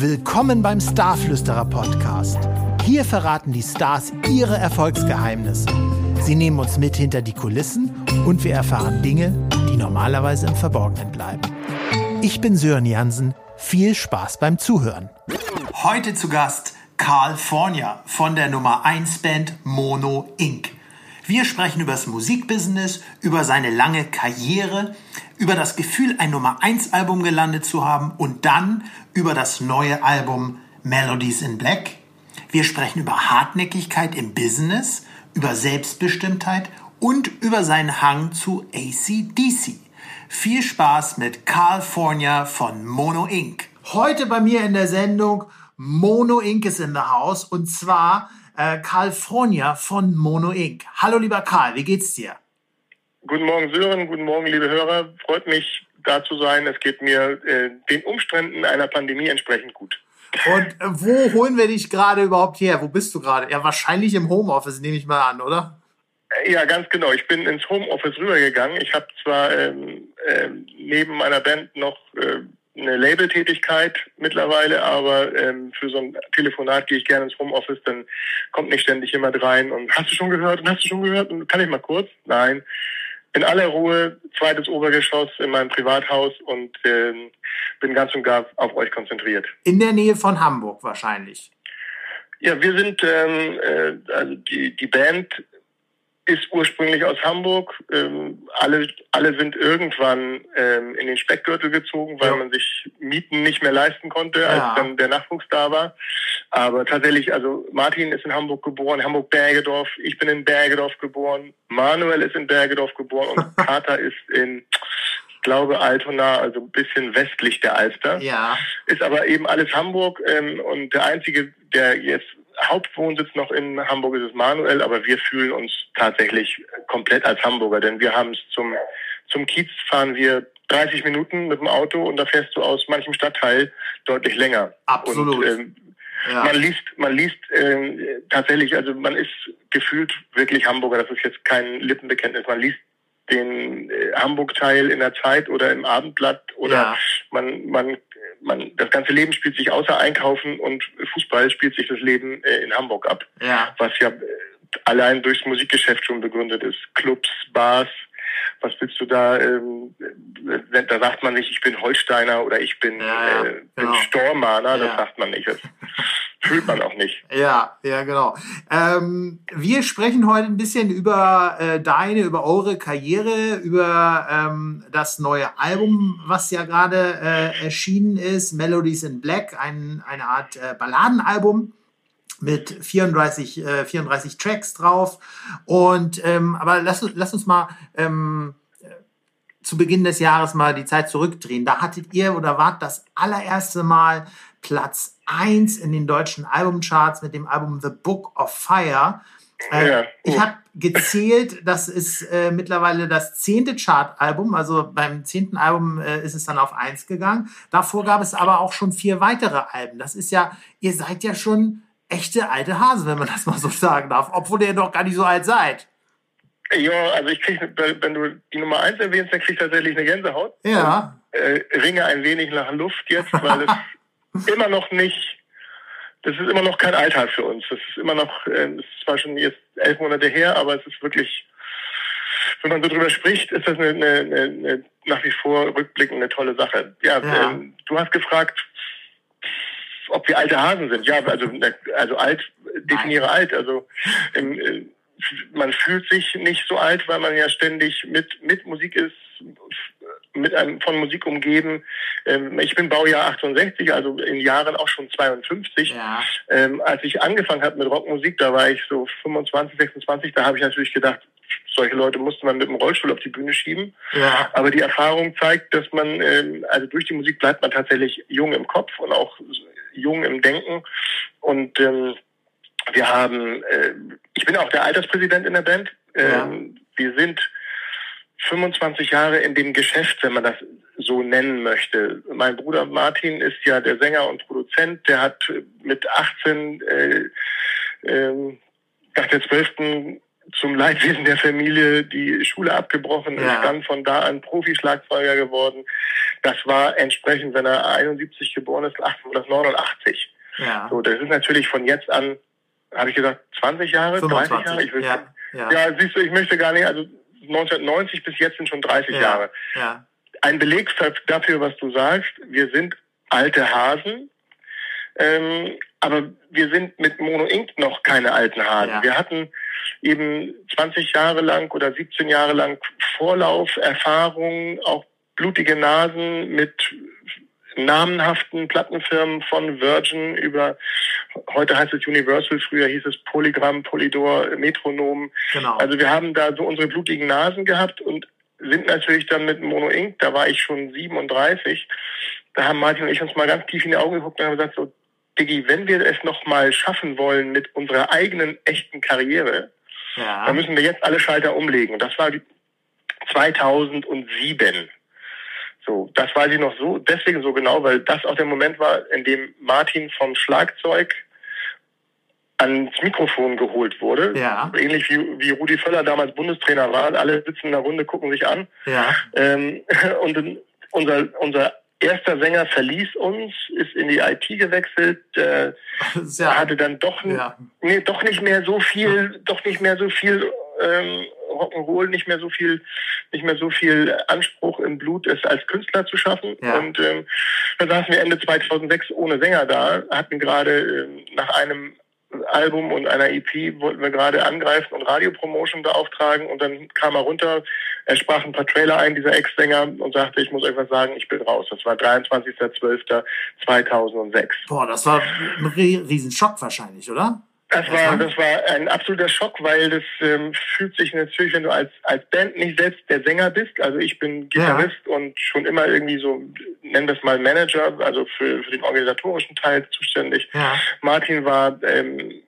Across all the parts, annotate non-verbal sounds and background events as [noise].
Willkommen beim Starflüsterer Podcast. Hier verraten die Stars ihre Erfolgsgeheimnisse. Sie nehmen uns mit hinter die Kulissen und wir erfahren Dinge, die normalerweise im Verborgenen bleiben. Ich bin Sören Jansen. Viel Spaß beim Zuhören. Heute zu Gast Carl Fornia von der Nummer 1 Band Mono Inc. Wir sprechen über das Musikbusiness, über seine lange Karriere, über das Gefühl, ein Nummer 1 Album gelandet zu haben und dann über das neue Album Melodies in Black. Wir sprechen über Hartnäckigkeit im Business, über Selbstbestimmtheit und über seinen Hang zu ACDC. Viel Spaß mit California von Mono Inc. Heute bei mir in der Sendung Mono Inc. ist in der Haus und zwar äh, California von Mono Inc. Hallo lieber Karl, wie geht's dir? Guten Morgen Sören, guten Morgen liebe Hörer. Freut mich da zu sein. Es geht mir äh, den Umständen einer Pandemie entsprechend gut. Und äh, wo holen wir dich gerade überhaupt her? Wo bist du gerade? Ja, wahrscheinlich im Homeoffice, nehme ich mal an, oder? Äh, ja, ganz genau. Ich bin ins Homeoffice rübergegangen. Ich habe zwar ähm, äh, neben meiner Band noch äh, eine Labeltätigkeit mittlerweile, aber ähm, für so ein Telefonat gehe ich gerne ins Homeoffice, dann kommt nicht ständig jemand rein und hast du schon gehört und hast du schon gehört und kann ich mal kurz? Nein. In aller Ruhe, zweites Obergeschoss in meinem Privathaus und äh, bin ganz und gar auf euch konzentriert. In der Nähe von Hamburg wahrscheinlich. Ja, wir sind ähm, äh, also die, die Band ist ursprünglich aus Hamburg. Ähm, alle, alle sind irgendwann ähm, in den Speckgürtel gezogen, weil ja. man sich Mieten nicht mehr leisten konnte, als ja. dann der Nachwuchs da war. Aber tatsächlich, also Martin ist in Hamburg geboren, Hamburg-Bergedorf. Ich bin in Bergedorf geboren. Manuel ist in Bergedorf geboren und [laughs] Kater ist in ich glaube Altona, also ein bisschen westlich der Alster. Ja. Ist aber eben alles Hamburg ähm, und der einzige, der jetzt Hauptwohnsitz noch in Hamburg ist es Manuel, aber wir fühlen uns tatsächlich komplett als Hamburger, denn wir haben es zum, zum Kiez fahren wir 30 Minuten mit dem Auto und da fährst du aus manchem Stadtteil deutlich länger. Absolut. Und, ähm, ja. Man liest, man liest ähm, tatsächlich, also man ist gefühlt wirklich Hamburger. Das ist jetzt kein Lippenbekenntnis. Man liest den äh, Hamburg-Teil in der Zeit oder im Abendblatt oder ja. man, man man, das ganze Leben spielt sich außer Einkaufen und Fußball spielt sich das Leben äh, in Hamburg ab. Ja. Was ja äh, allein durchs Musikgeschäft schon begründet ist. Clubs, Bars, was willst du da, ähm, da sagt man nicht, ich bin Holsteiner oder ich bin, ja, äh, genau. bin Stormaner, ja. das sagt man nicht. Das [laughs] fühlt man auch nicht. Ja, ja, genau. Ähm, wir sprechen heute ein bisschen über äh, deine, über eure Karriere, über ähm, das neue Album, was ja gerade äh, erschienen ist, Melodies in Black, ein, eine Art äh, Balladenalbum mit 34, äh, 34 Tracks drauf. Und ähm, aber lass, lass uns mal ähm, zu Beginn des Jahres mal die Zeit zurückdrehen. Da hattet ihr oder wart das allererste Mal Platz 1 in den deutschen Albumcharts mit dem Album The Book of Fire. Äh, ja, ich habe gezählt, das ist äh, mittlerweile das zehnte Chartalbum. Also beim zehnten Album äh, ist es dann auf 1 gegangen. Davor gab es aber auch schon vier weitere Alben. Das ist ja, ihr seid ja schon echte alte Hase, wenn man das mal so sagen darf, obwohl ihr doch gar nicht so alt seid. Ja, also ich kriege, wenn du die Nummer eins erwähnst, dann krieg ich tatsächlich eine Gänsehaut. Ja. Und, äh, ringe ein wenig nach Luft jetzt, weil es [laughs] immer noch nicht, das ist immer noch kein Alltag für uns. Das ist immer noch, äh, es ist zwar schon jetzt elf Monate her, aber es ist wirklich, wenn man so drüber spricht, ist das eine, eine, eine nach wie vor rückblickend eine tolle Sache. Ja, ja. Ähm, du hast gefragt, ob wir alte Hasen sind. Ja, also, also alt, definiere alt. Also ähm, man fühlt sich nicht so alt, weil man ja ständig mit, mit Musik ist, mit einem, von Musik umgeben. Ähm, ich bin Baujahr 68, also in Jahren auch schon 52. Ja. Ähm, als ich angefangen habe mit Rockmusik, da war ich so 25, 26, da habe ich natürlich gedacht, solche Leute musste man mit dem Rollstuhl auf die Bühne schieben. Ja. Aber die Erfahrung zeigt, dass man, ähm, also durch die Musik bleibt man tatsächlich jung im Kopf und auch jung im Denken. Und ähm, wir haben, äh, ich bin auch der Alterspräsident in der Band. Ähm, ja. Wir sind 25 Jahre in dem Geschäft, wenn man das so nennen möchte. Mein Bruder Martin ist ja der Sänger und Produzent. Der hat mit 18 äh, äh, nach der 12 zum Leidwesen der Familie die Schule abgebrochen, ja. ist dann von da an Profischlagzeuger geworden. Das war entsprechend, wenn er 71 geboren ist, 1889. Ja. So, das ist natürlich von jetzt an, habe ich gesagt, 20 Jahre, 25. 30 Jahre? Ich will, ja, ja. ja, siehst du, ich möchte gar nicht, also 1990 bis jetzt sind schon 30 ja, Jahre. Ja. Ein Beleg dafür, was du sagst, wir sind alte Hasen, ähm, aber wir sind mit Mono Inc. noch keine alten Hasen. Ja. Wir hatten eben 20 Jahre lang oder 17 Jahre lang Vorlauf, Erfahrung, auch blutige Nasen mit namenhaften Plattenfirmen von Virgin über, heute heißt es Universal, früher hieß es Polygram, Polydor, Metronom. Genau. Also wir haben da so unsere blutigen Nasen gehabt und sind natürlich dann mit Mono Inc., da war ich schon 37, da haben Martin und ich uns mal ganz tief in die Augen geguckt und haben gesagt, so, Diggi, wenn wir es nochmal schaffen wollen mit unserer eigenen echten Karriere, ja. dann müssen wir jetzt alle Schalter umlegen. Und das war 2007. So, das weiß ich noch so, deswegen so genau, weil das auch der Moment war, in dem Martin vom Schlagzeug ans Mikrofon geholt wurde. Ja. Ähnlich wie, wie Rudi Völler damals Bundestrainer war. Alle sitzen in der Runde, gucken sich an. Ja. Ähm, [laughs] und unser, unser erster Sänger verließ uns, ist in die IT gewechselt, äh, ja, hatte dann doch, ja. nee, doch nicht mehr so viel, doch nicht mehr so viel ähm, Rock'n'Roll, nicht mehr so viel, nicht mehr so viel Anspruch im Blut, es als Künstler zu schaffen. Ja. Und ähm, dann saßen wir Ende 2006 ohne Sänger da, hatten gerade ähm, nach einem Album und einer EP wollten wir gerade angreifen und Radiopromotion beauftragen und dann kam er runter, er sprach ein paar Trailer ein, dieser Ex-Sänger, und sagte, ich muss euch was sagen, ich bin raus. Das war 23.12.2006. Boah, das war ein Riesenschock wahrscheinlich, oder? Das war, das war ein absoluter Schock, weil das ähm, fühlt sich natürlich, wenn du als, als Band nicht selbst der Sänger bist, also ich bin Gitarrist ja. und schon immer irgendwie so, nennen wir es mal Manager, also für, für den organisatorischen Teil zuständig. Ja. Martin war ähm,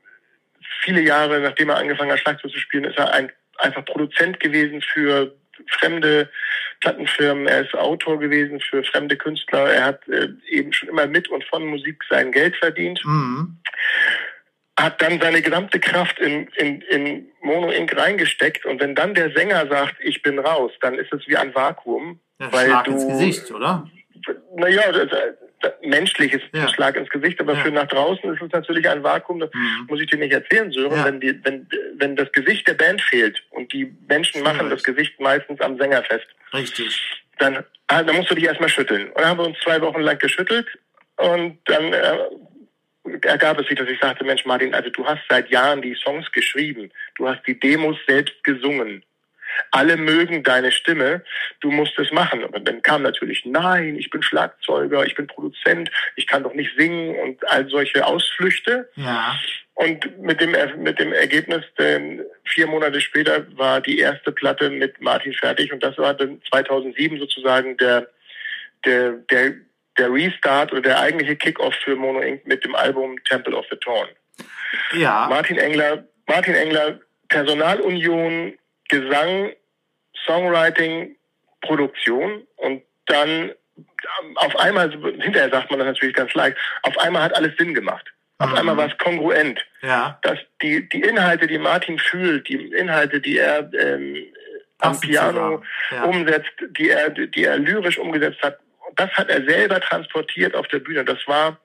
viele Jahre, nachdem er angefangen hat, Schlagzeug zu spielen, ist er ein, einfach Produzent gewesen für fremde Plattenfirmen, er ist Autor gewesen für fremde Künstler, er hat äh, eben schon immer mit und von Musik sein Geld verdient. Mhm hat dann seine gesamte Kraft in, in, in Mono Inc. reingesteckt und wenn dann der Sänger sagt, ich bin raus, dann ist es wie ein Vakuum. Ja, weil Schlag du, ins Gesicht, oder? Naja, menschlich ist ja. ein Schlag ins Gesicht, aber ja. für nach draußen ist es natürlich ein Vakuum, das mhm. muss ich dir nicht erzählen, Sören, ja. wenn, die, wenn, wenn das Gesicht der Band fehlt und die Menschen machen das Gesicht meistens am Sänger fest. Richtig. Dann, ah, dann musst du dich erstmal schütteln. Und dann haben wir uns zwei Wochen lang geschüttelt und dann äh, ergab es sich, dass ich sagte, Mensch Martin, also du hast seit Jahren die Songs geschrieben, du hast die Demos selbst gesungen. Alle mögen deine Stimme, du musst es machen. Und dann kam natürlich, nein, ich bin Schlagzeuger, ich bin Produzent, ich kann doch nicht singen und all solche Ausflüchte. Ja. Und mit dem, mit dem Ergebnis, denn vier Monate später war die erste Platte mit Martin fertig und das war dann 2007 sozusagen der, der, der der Restart oder der eigentliche Kickoff für Mono Inc. mit dem Album Temple of the Torn. Ja. Martin Engler, Martin Engler, Personalunion, Gesang, Songwriting, Produktion und dann auf einmal, hinterher sagt man das natürlich ganz leicht, auf einmal hat alles Sinn gemacht. Auf mhm. einmal war es kongruent. Ja. Dass die, die Inhalte, die Martin fühlt, die Inhalte, die er ähm, am Piano ja. umsetzt, die er, die er lyrisch umgesetzt hat, das hat er selber transportiert auf der Bühne. Das war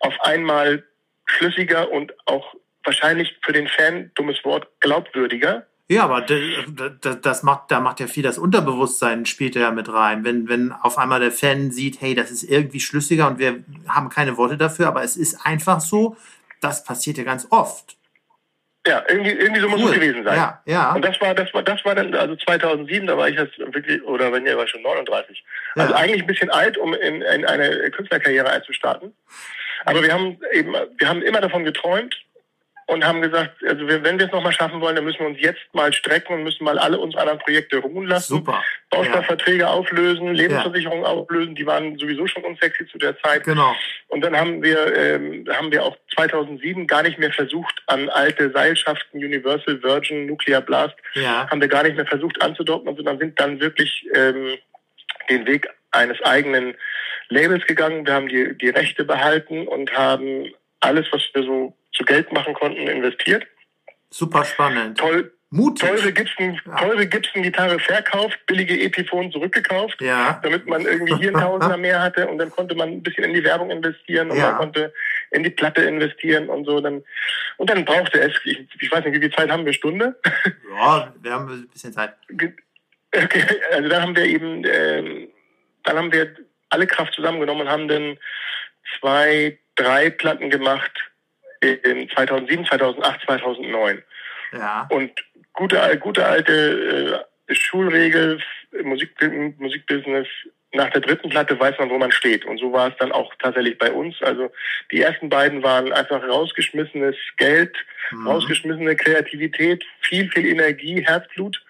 auf einmal schlüssiger und auch wahrscheinlich für den Fan, dummes Wort, glaubwürdiger. Ja, aber das macht, da macht ja viel das Unterbewusstsein, spielt ja mit rein. Wenn, wenn auf einmal der Fan sieht, hey, das ist irgendwie schlüssiger und wir haben keine Worte dafür, aber es ist einfach so, das passiert ja ganz oft. Ja, irgendwie, irgendwie so muss cool. es gewesen sein. Ja, ja. Und das war, das war, das war dann, also 2007, da war ich jetzt wirklich, oder wenn ihr war schon 39. Ja. Also eigentlich ein bisschen alt, um in, in eine Künstlerkarriere einzustarten. Aber wir haben eben, wir haben immer davon geträumt, und haben gesagt, also wenn wir es nochmal schaffen wollen, dann müssen wir uns jetzt mal strecken und müssen mal alle unsere anderen Projekte ruhen lassen. Super. Baustoffverträge ja. auflösen, Lebensversicherungen ja. auflösen, die waren sowieso schon unsexy zu der Zeit. Genau. Und dann haben wir, ähm, haben wir auch 2007 gar nicht mehr versucht, an alte Seilschaften, Universal, Virgin, Nuclear Blast, ja. haben wir gar nicht mehr versucht anzudocken, sondern sind dann wirklich ähm, den Weg eines eigenen Labels gegangen. Wir haben die, die Rechte behalten und haben alles, was wir so zu Geld machen konnten, investiert. Super spannend. Toll, Mutig. teure Gibson, teure Gibson-Gitarre verkauft, billige Epiphone zurückgekauft, ja. damit man irgendwie hier ein Tausender [laughs] mehr hatte und dann konnte man ein bisschen in die Werbung investieren und ja. man konnte in die Platte investieren und so. Dann, und dann brauchte es, ich, ich weiß nicht, wie viel Zeit haben wir, Stunde? [laughs] Ja, wir haben ein bisschen Zeit. Okay, also dann haben wir eben, ähm, dann haben wir alle Kraft zusammengenommen und haben dann zwei, drei Platten gemacht in 2007, 2008, 2009. Ja. Und gute, gute alte äh, Schulregel, Musik, Musikbusiness, nach der dritten Platte weiß man, wo man steht. Und so war es dann auch tatsächlich bei uns. Also die ersten beiden waren einfach rausgeschmissenes Geld, mhm. rausgeschmissene Kreativität, viel, viel Energie, Herzblut.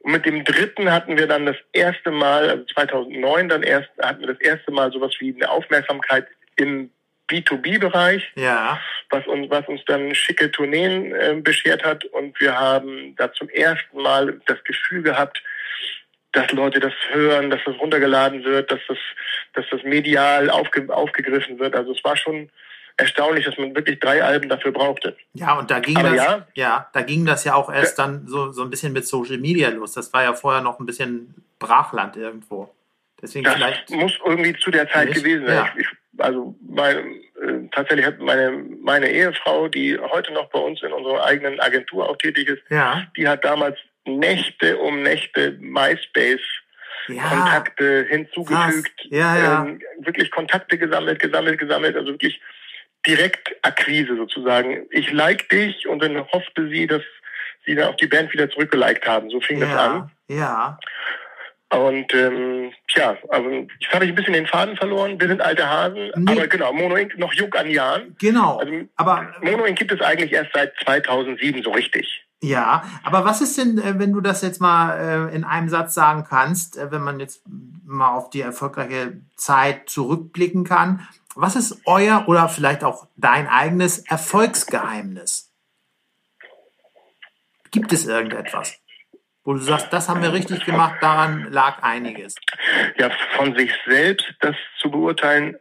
Und mit dem dritten hatten wir dann das erste Mal, also 2009 dann erst, hatten wir das erste Mal sowas wie eine Aufmerksamkeit im B2B-Bereich, ja. was uns, was uns dann schicke Tourneen äh, beschert hat. Und wir haben da zum ersten Mal das Gefühl gehabt, dass Leute das hören, dass das runtergeladen wird, dass das, dass das medial aufge, aufgegriffen wird. Also es war schon erstaunlich, dass man wirklich drei Alben dafür brauchte. Ja, und da ging Aber das, ja, ja, da ging das ja auch erst ja. dann so, so ein bisschen mit Social Media los. Das war ja vorher noch ein bisschen Brachland irgendwo. Deswegen das vielleicht muss irgendwie zu der Zeit nicht? gewesen sein. Ja. Ich, ich, also mein, äh, tatsächlich hat meine, meine Ehefrau, die heute noch bei uns in unserer eigenen Agentur auch tätig ist, ja. die hat damals Nächte um Nächte MySpace ja. Kontakte hinzugefügt, ja, ja. Ähm, wirklich Kontakte gesammelt, gesammelt, gesammelt, also wirklich direkt Akquise sozusagen. Ich like dich und dann hoffte sie, dass sie dann auch die Band wieder zurückgeliked haben. So fing das an. Ja. Und ähm, tja, also jetzt habe ich ein bisschen den Faden verloren. Wir sind alte Hasen, nee. aber genau, Mono Inc. noch jung an Jahren. Genau. Also, aber Mono Inc. gibt es eigentlich erst seit 2007 so richtig. Ja, aber was ist denn, äh, wenn du das jetzt mal äh, in einem Satz sagen kannst, äh, wenn man jetzt mal auf die erfolgreiche Zeit zurückblicken kann, was ist euer oder vielleicht auch dein eigenes Erfolgsgeheimnis? Gibt es irgendetwas? Wo du sagst, das haben wir richtig gemacht, daran lag einiges? Ja, von sich selbst das zu beurteilen,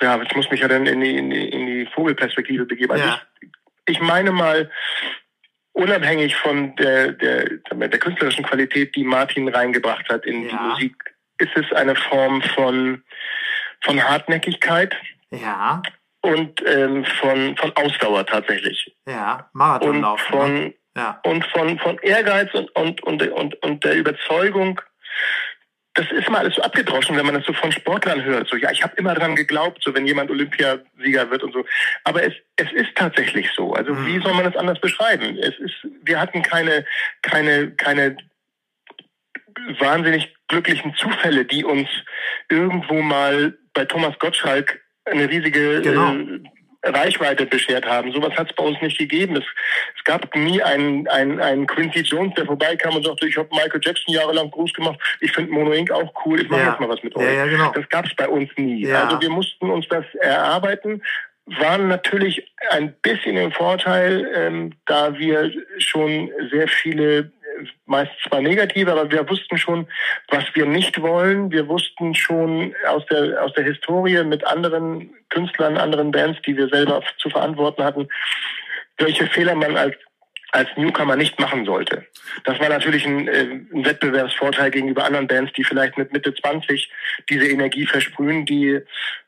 ja, jetzt muss mich ja dann in die, in die, in die Vogelperspektive begeben. Also ja. ich, ich meine mal, unabhängig von der, der, der künstlerischen Qualität, die Martin reingebracht hat in ja. die Musik, ist es eine Form von, von Hartnäckigkeit. Ja. Und ähm, von, von Ausdauer tatsächlich. Ja, Marathonlauf. Und von, ne? Ja. Und von, von Ehrgeiz und, und, und, und, und der Überzeugung, das ist mal alles so abgedroschen, wenn man das so von Sportlern hört. So, ja, ich habe immer dran geglaubt, so wenn jemand Olympiasieger wird und so. Aber es, es ist tatsächlich so. Also mhm. wie soll man das anders beschreiben? Es ist, wir hatten keine, keine, keine wahnsinnig glücklichen Zufälle, die uns irgendwo mal bei Thomas Gottschalk eine riesige genau. äh, Reichweite beschert haben. Sowas hat es bei uns nicht gegeben. Es, es gab nie einen, einen, einen Quincy Jones, der vorbeikam und sagte, ich habe Michael Jackson jahrelang groß gemacht, ich finde Mono Inc. auch cool, ich mache ja. jetzt mal was mit euch. Ja, ja, genau. Das gab es bei uns nie. Also wir mussten uns das erarbeiten, waren natürlich ein bisschen im Vorteil, ähm, da wir schon sehr viele meist zwar negativ, aber wir wussten schon, was wir nicht wollen. Wir wussten schon aus der, aus der Historie mit anderen Künstlern, anderen Bands, die wir selber zu verantworten hatten, welche Fehler man als als Newcomer nicht machen sollte. Das war natürlich ein, äh, ein, Wettbewerbsvorteil gegenüber anderen Bands, die vielleicht mit Mitte 20 diese Energie versprühen, die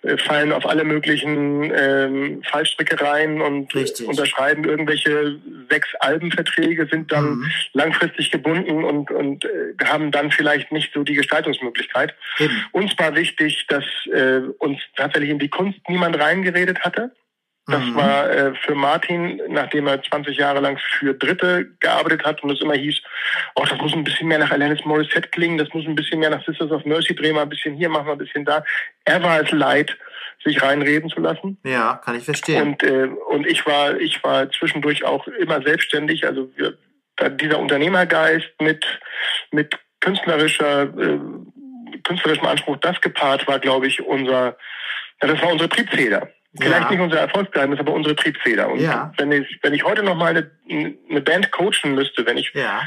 äh, fallen auf alle möglichen ähm, Fallstrickereien und Richtig. unterschreiben irgendwelche sechs Albenverträge, sind dann mhm. langfristig gebunden und, und äh, haben dann vielleicht nicht so die Gestaltungsmöglichkeit. Eben. Uns war wichtig, dass äh, uns tatsächlich in die Kunst niemand reingeredet hatte. Das mhm. war äh, für Martin, nachdem er 20 Jahre lang für Dritte gearbeitet hat und es immer hieß, oh, das muss ein bisschen mehr nach Alanis Morissette klingen, das muss ein bisschen mehr nach Sisters of Mercy drehen, mal ein bisschen hier, machen wir ein bisschen da. Er war es leid, sich reinreden zu lassen. Ja, kann ich verstehen. Und, äh, und ich war, ich war zwischendurch auch immer selbstständig. Also wir, dieser Unternehmergeist mit, mit künstlerischer, äh, künstlerischem Anspruch, das gepaart war, glaube ich, unser, ja, das war unsere Triebfeder. Vielleicht ja. nicht unser Erfolgsgeheimnis, aber unsere Triebfeder. Und ja. wenn ich, wenn ich heute noch mal eine, eine Band coachen müsste, wenn ich, ja.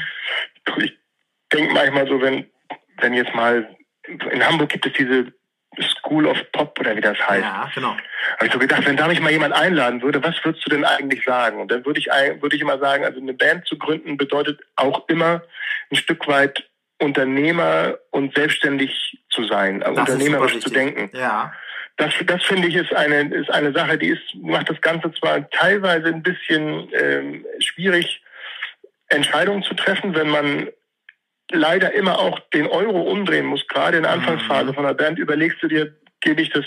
ich denke manchmal so, wenn, wenn jetzt mal, in Hamburg gibt es diese School of Pop oder wie das heißt. Ja, genau. Habe ich so gedacht, wenn da mich mal jemand einladen würde, was würdest du denn eigentlich sagen? Und dann würde ich, würde ich immer sagen, also eine Band zu gründen bedeutet auch immer ein Stück weit Unternehmer und selbstständig zu sein, das unternehmerisch zu denken. Ja. Das, das finde ich ist eine, ist eine Sache, die ist, macht das Ganze zwar teilweise ein bisschen ähm, schwierig, Entscheidungen zu treffen, wenn man leider immer auch den Euro umdrehen muss, gerade in der Anfangsphase mhm. von der Band, überlegst du dir, gebe ich das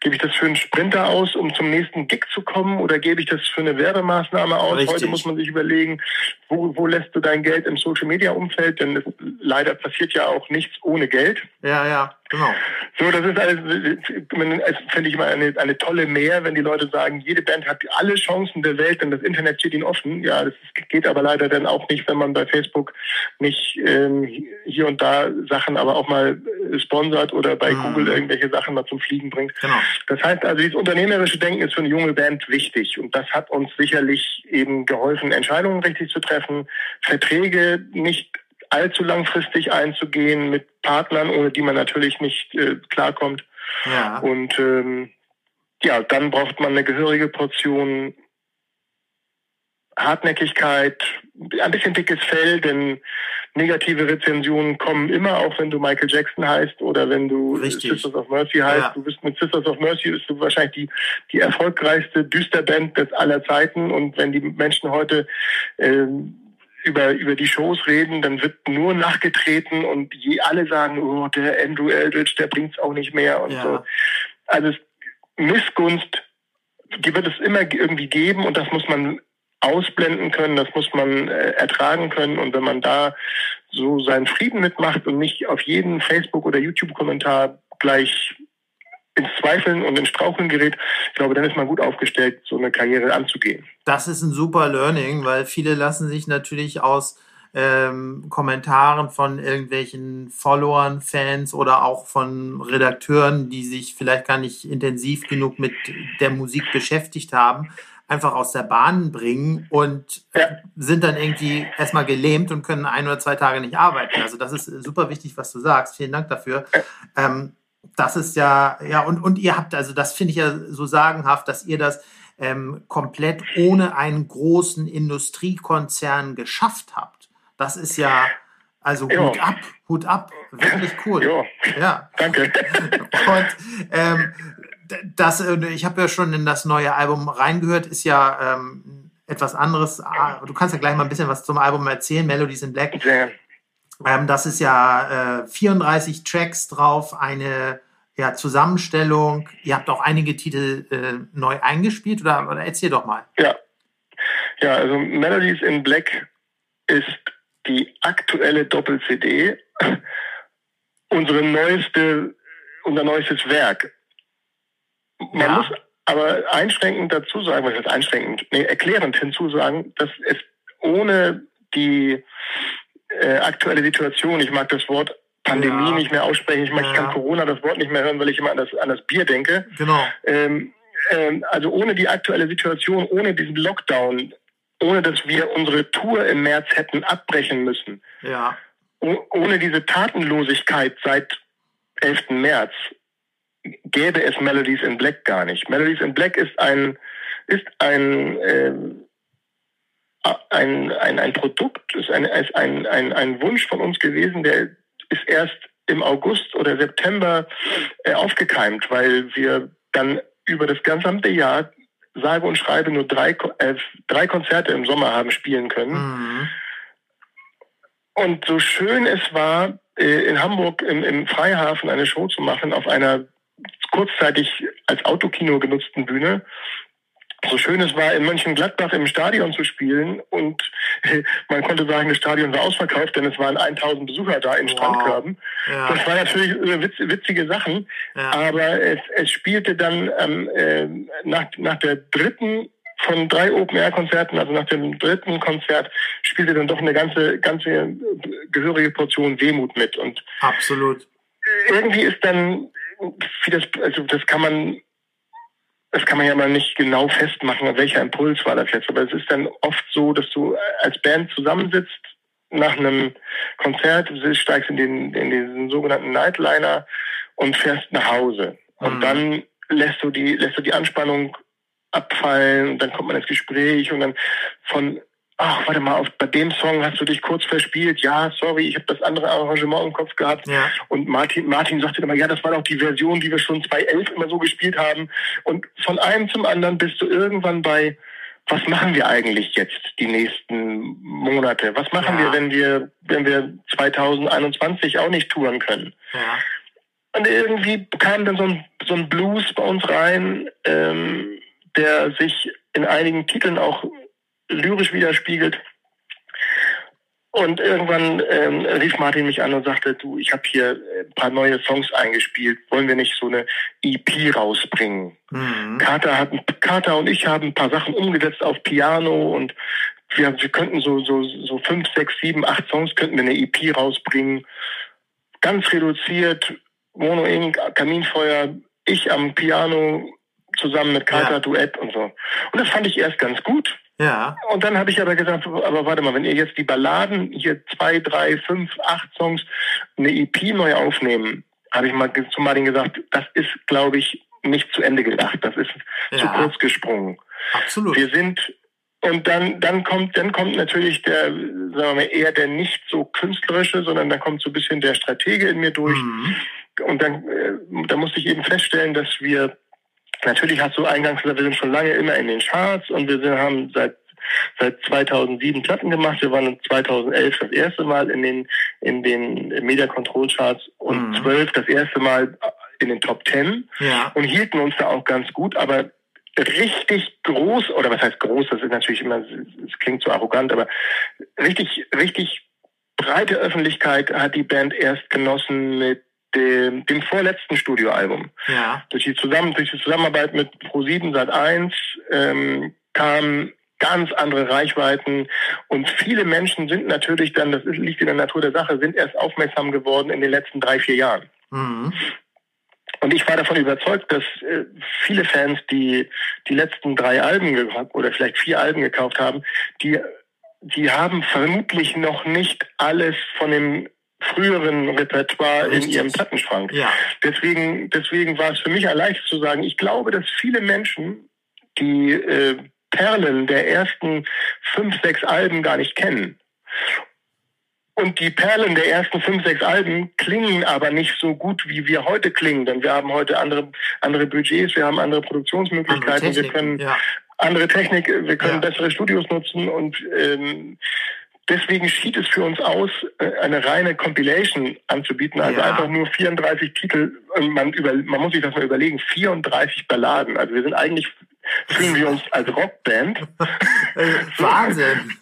Gebe ich das für einen Sprinter aus, um zum nächsten Gig zu kommen, oder gebe ich das für eine Werbemaßnahme aus? Richtig. Heute muss man sich überlegen, wo, wo lässt du dein Geld im Social Media Umfeld? Denn es, leider passiert ja auch nichts ohne Geld. Ja, ja, genau. So, das ist alles, das finde ich mal eine, eine tolle Mehr, wenn die Leute sagen, jede Band hat alle Chancen der Welt, denn das Internet steht ihnen offen. Ja, das geht aber leider dann auch nicht, wenn man bei Facebook nicht ähm, hier und da Sachen aber auch mal sponsert oder bei mhm. Google irgendwelche Sachen mal zum Fliegen bringt. Genau. Das heißt also, dieses unternehmerische Denken ist für eine junge Band wichtig und das hat uns sicherlich eben geholfen, Entscheidungen richtig zu treffen, Verträge nicht allzu langfristig einzugehen mit Partnern, ohne die man natürlich nicht äh, klarkommt. Ja. Und ähm, ja, dann braucht man eine gehörige Portion Hartnäckigkeit, ein bisschen dickes Fell, denn negative Rezensionen kommen immer, auch wenn du Michael Jackson heißt oder wenn du Richtig. Sisters of Mercy heißt. Ja. Du bist mit Sisters of Mercy bist du wahrscheinlich die, die erfolgreichste Düsterband des aller Zeiten. Und wenn die Menschen heute ähm, über, über die Shows reden, dann wird nur nachgetreten und je alle sagen, oh, der Andrew Eldridge, der bringt's auch nicht mehr und ja. so. Also Missgunst, die wird es immer irgendwie geben und das muss man ausblenden können, das muss man äh, ertragen können. Und wenn man da so seinen Frieden mitmacht und nicht auf jeden Facebook- oder YouTube-Kommentar gleich ins Zweifeln und ins Straucheln gerät, ich glaube, dann ist man gut aufgestellt, so eine Karriere anzugehen. Das ist ein super Learning, weil viele lassen sich natürlich aus ähm, Kommentaren von irgendwelchen Followern, Fans oder auch von Redakteuren, die sich vielleicht gar nicht intensiv genug mit der Musik beschäftigt haben, einfach aus der Bahn bringen und ja. sind dann irgendwie erstmal gelähmt und können ein oder zwei Tage nicht arbeiten. Also das ist super wichtig, was du sagst. Vielen Dank dafür. Ähm, das ist ja, ja, und, und ihr habt, also das finde ich ja so sagenhaft, dass ihr das ähm, komplett ohne einen großen Industriekonzern geschafft habt. Das ist ja, also jo. Hut ab, Hut ab, wirklich cool. Jo. Ja. Danke. [laughs] Und ähm, das, äh, ich habe ja schon in das neue Album reingehört, ist ja ähm, etwas anderes. Ah, du kannst ja gleich mal ein bisschen was zum Album erzählen, Melodies in Black. Ähm, das ist ja äh, 34 Tracks drauf, eine ja, Zusammenstellung. Ihr habt auch einige Titel äh, neu eingespielt oder, oder erzähl doch mal. Ja. Ja, also Melodies in Black ist die aktuelle Doppel-CD, unsere neueste, unser neuestes Werk. Man ja. muss aber einschränkend dazu sagen, was heißt einschränkend, nee, erklärend hinzusagen, dass es ohne die äh, aktuelle Situation, ich mag das Wort Pandemie ja. nicht mehr aussprechen, ich, mag, ja. ich kann Corona das Wort nicht mehr hören, weil ich immer an das, an das Bier denke. Genau. Ähm, ähm, also ohne die aktuelle Situation, ohne diesen Lockdown, ohne dass wir unsere Tour im März hätten abbrechen müssen, ja. ohne diese Tatenlosigkeit seit 11. März, gäbe es Melodies in Black gar nicht. Melodies in Black ist ein, ist ein, äh, ein, ein, ein Produkt, ist, ein, ist ein, ein, ein Wunsch von uns gewesen, der ist erst im August oder September äh, aufgekeimt, weil wir dann über das gesamte Jahr sage und schreibe nur drei, äh, drei Konzerte im Sommer haben spielen können. Mhm. Und so schön es war, äh, in Hamburg im, im Freihafen eine Show zu machen auf einer kurzzeitig als Autokino genutzten Bühne. So schön es war, in Mönchengladbach im Stadion zu spielen und [laughs] man konnte sagen, das Stadion war ausverkauft, denn es waren 1000 Besucher da in wow. Strandkörben. Ja. Das war natürlich witz, witzige Sachen, ja. aber es, es spielte dann ähm, äh, nach, nach der dritten von drei Open-Air-Konzerten, also nach dem dritten Konzert, spielte dann doch eine ganze, ganze gehörige Portion Wehmut mit. Und Absolut. Irgendwie ist dann wie das, also das kann man, das kann man ja mal nicht genau festmachen, welcher Impuls war das jetzt. Aber es ist dann oft so, dass du als Band zusammensitzt nach einem Konzert, du steigst in den, in diesen sogenannten Nightliner und fährst nach Hause. Und Mhm. dann lässt du die, lässt du die Anspannung abfallen und dann kommt man ins Gespräch und dann von, ach, warte mal, auf, bei dem Song hast du dich kurz verspielt. Ja, sorry, ich habe das andere Arrangement im Kopf gehabt. Ja. Und Martin, Martin sagte immer, ja, das war doch die Version, die wir schon 2011 immer so gespielt haben. Und von einem zum anderen bist du irgendwann bei, was machen wir eigentlich jetzt die nächsten Monate? Was machen Ja. wir, wenn wir, wenn wir 2021 auch nicht touren können? Ja. Und irgendwie kam dann so ein, so ein Blues bei uns rein, ähm, der sich in einigen Titeln auch lyrisch widerspiegelt. Und irgendwann ähm, rief Martin mich an und sagte, du, ich habe hier ein paar neue Songs eingespielt. Wollen wir nicht so eine EP rausbringen? Mhm. Carter, hat, Carter und ich haben ein paar Sachen umgesetzt auf Piano und wir, wir könnten so, so, so fünf, sechs, sieben, acht Songs könnten wir eine EP rausbringen. Ganz reduziert, Mono Inc., Kaminfeuer, ich am Piano zusammen mit Carter Ja. Duett und so. Und das fand ich erst ganz gut. Ja. Und dann habe ich aber gesagt, aber warte mal, wenn ihr jetzt die Balladen, hier zwei, drei, fünf, acht Songs, eine EP neu aufnehmen, habe ich mal zu Martin gesagt, das ist, glaube ich, nicht zu Ende gedacht. Das ist zu Ja. kurz gesprungen. Absolut. Wir sind und dann dann kommt dann kommt natürlich der sagen wir mal eher der nicht so künstlerische, sondern dann kommt so ein bisschen der Stratege in mir durch Mhm. und dann äh, da musste ich eben feststellen, dass wir natürlich hast du eingangs gesagt, wir sind schon lange immer in den Charts und wir sind, haben seit seit 2007 Platten gemacht. Wir waren 2011 das erste Mal in den in den Media Control Charts und Mhm. 12 das erste Mal in den Top 10 Ja. und hielten uns da auch ganz gut, aber richtig groß, oder was heißt groß, das ist natürlich immer, es klingt so arrogant, aber richtig, richtig breite Öffentlichkeit hat die Band erst genossen mit dem, dem vorletzten Studioalbum. Ja. Durch die, Zusammen, durch die Zusammenarbeit mit Pro7 Sat 1 ähm, kamen ganz andere Reichweiten und viele Menschen sind natürlich dann, das liegt in der Natur der Sache, sind erst aufmerksam geworden in den letzten drei, vier Jahren. Mhm. Und ich war davon überzeugt, dass äh, viele Fans, die die letzten drei Alben oder vielleicht vier Alben gekauft haben, die, die haben vermutlich noch nicht alles von dem früheren Repertoire in ihrem Plattenschrank. Ja. Deswegen, deswegen war es für mich leicht zu sagen, ich glaube, dass viele Menschen die äh, Perlen der ersten fünf, sechs Alben gar nicht kennen. Und die Perlen der ersten fünf, sechs Alben klingen aber nicht so gut, wie wir heute klingen, denn wir haben heute andere, andere Budgets, wir haben andere Andere Produktionsmöglichkeiten, wir Technik. können Ja. andere Technik, wir können Ja. bessere Studios nutzen und ähm, deswegen schied es für uns aus, äh, eine reine Compilation anzubieten, also Ja. einfach nur 34 Titel. Man, über, man muss sich das mal überlegen, 34 Balladen. Also wir sind eigentlich, fühlen wir uns als Rockband. [laughs] Wahnsinn. [laughs]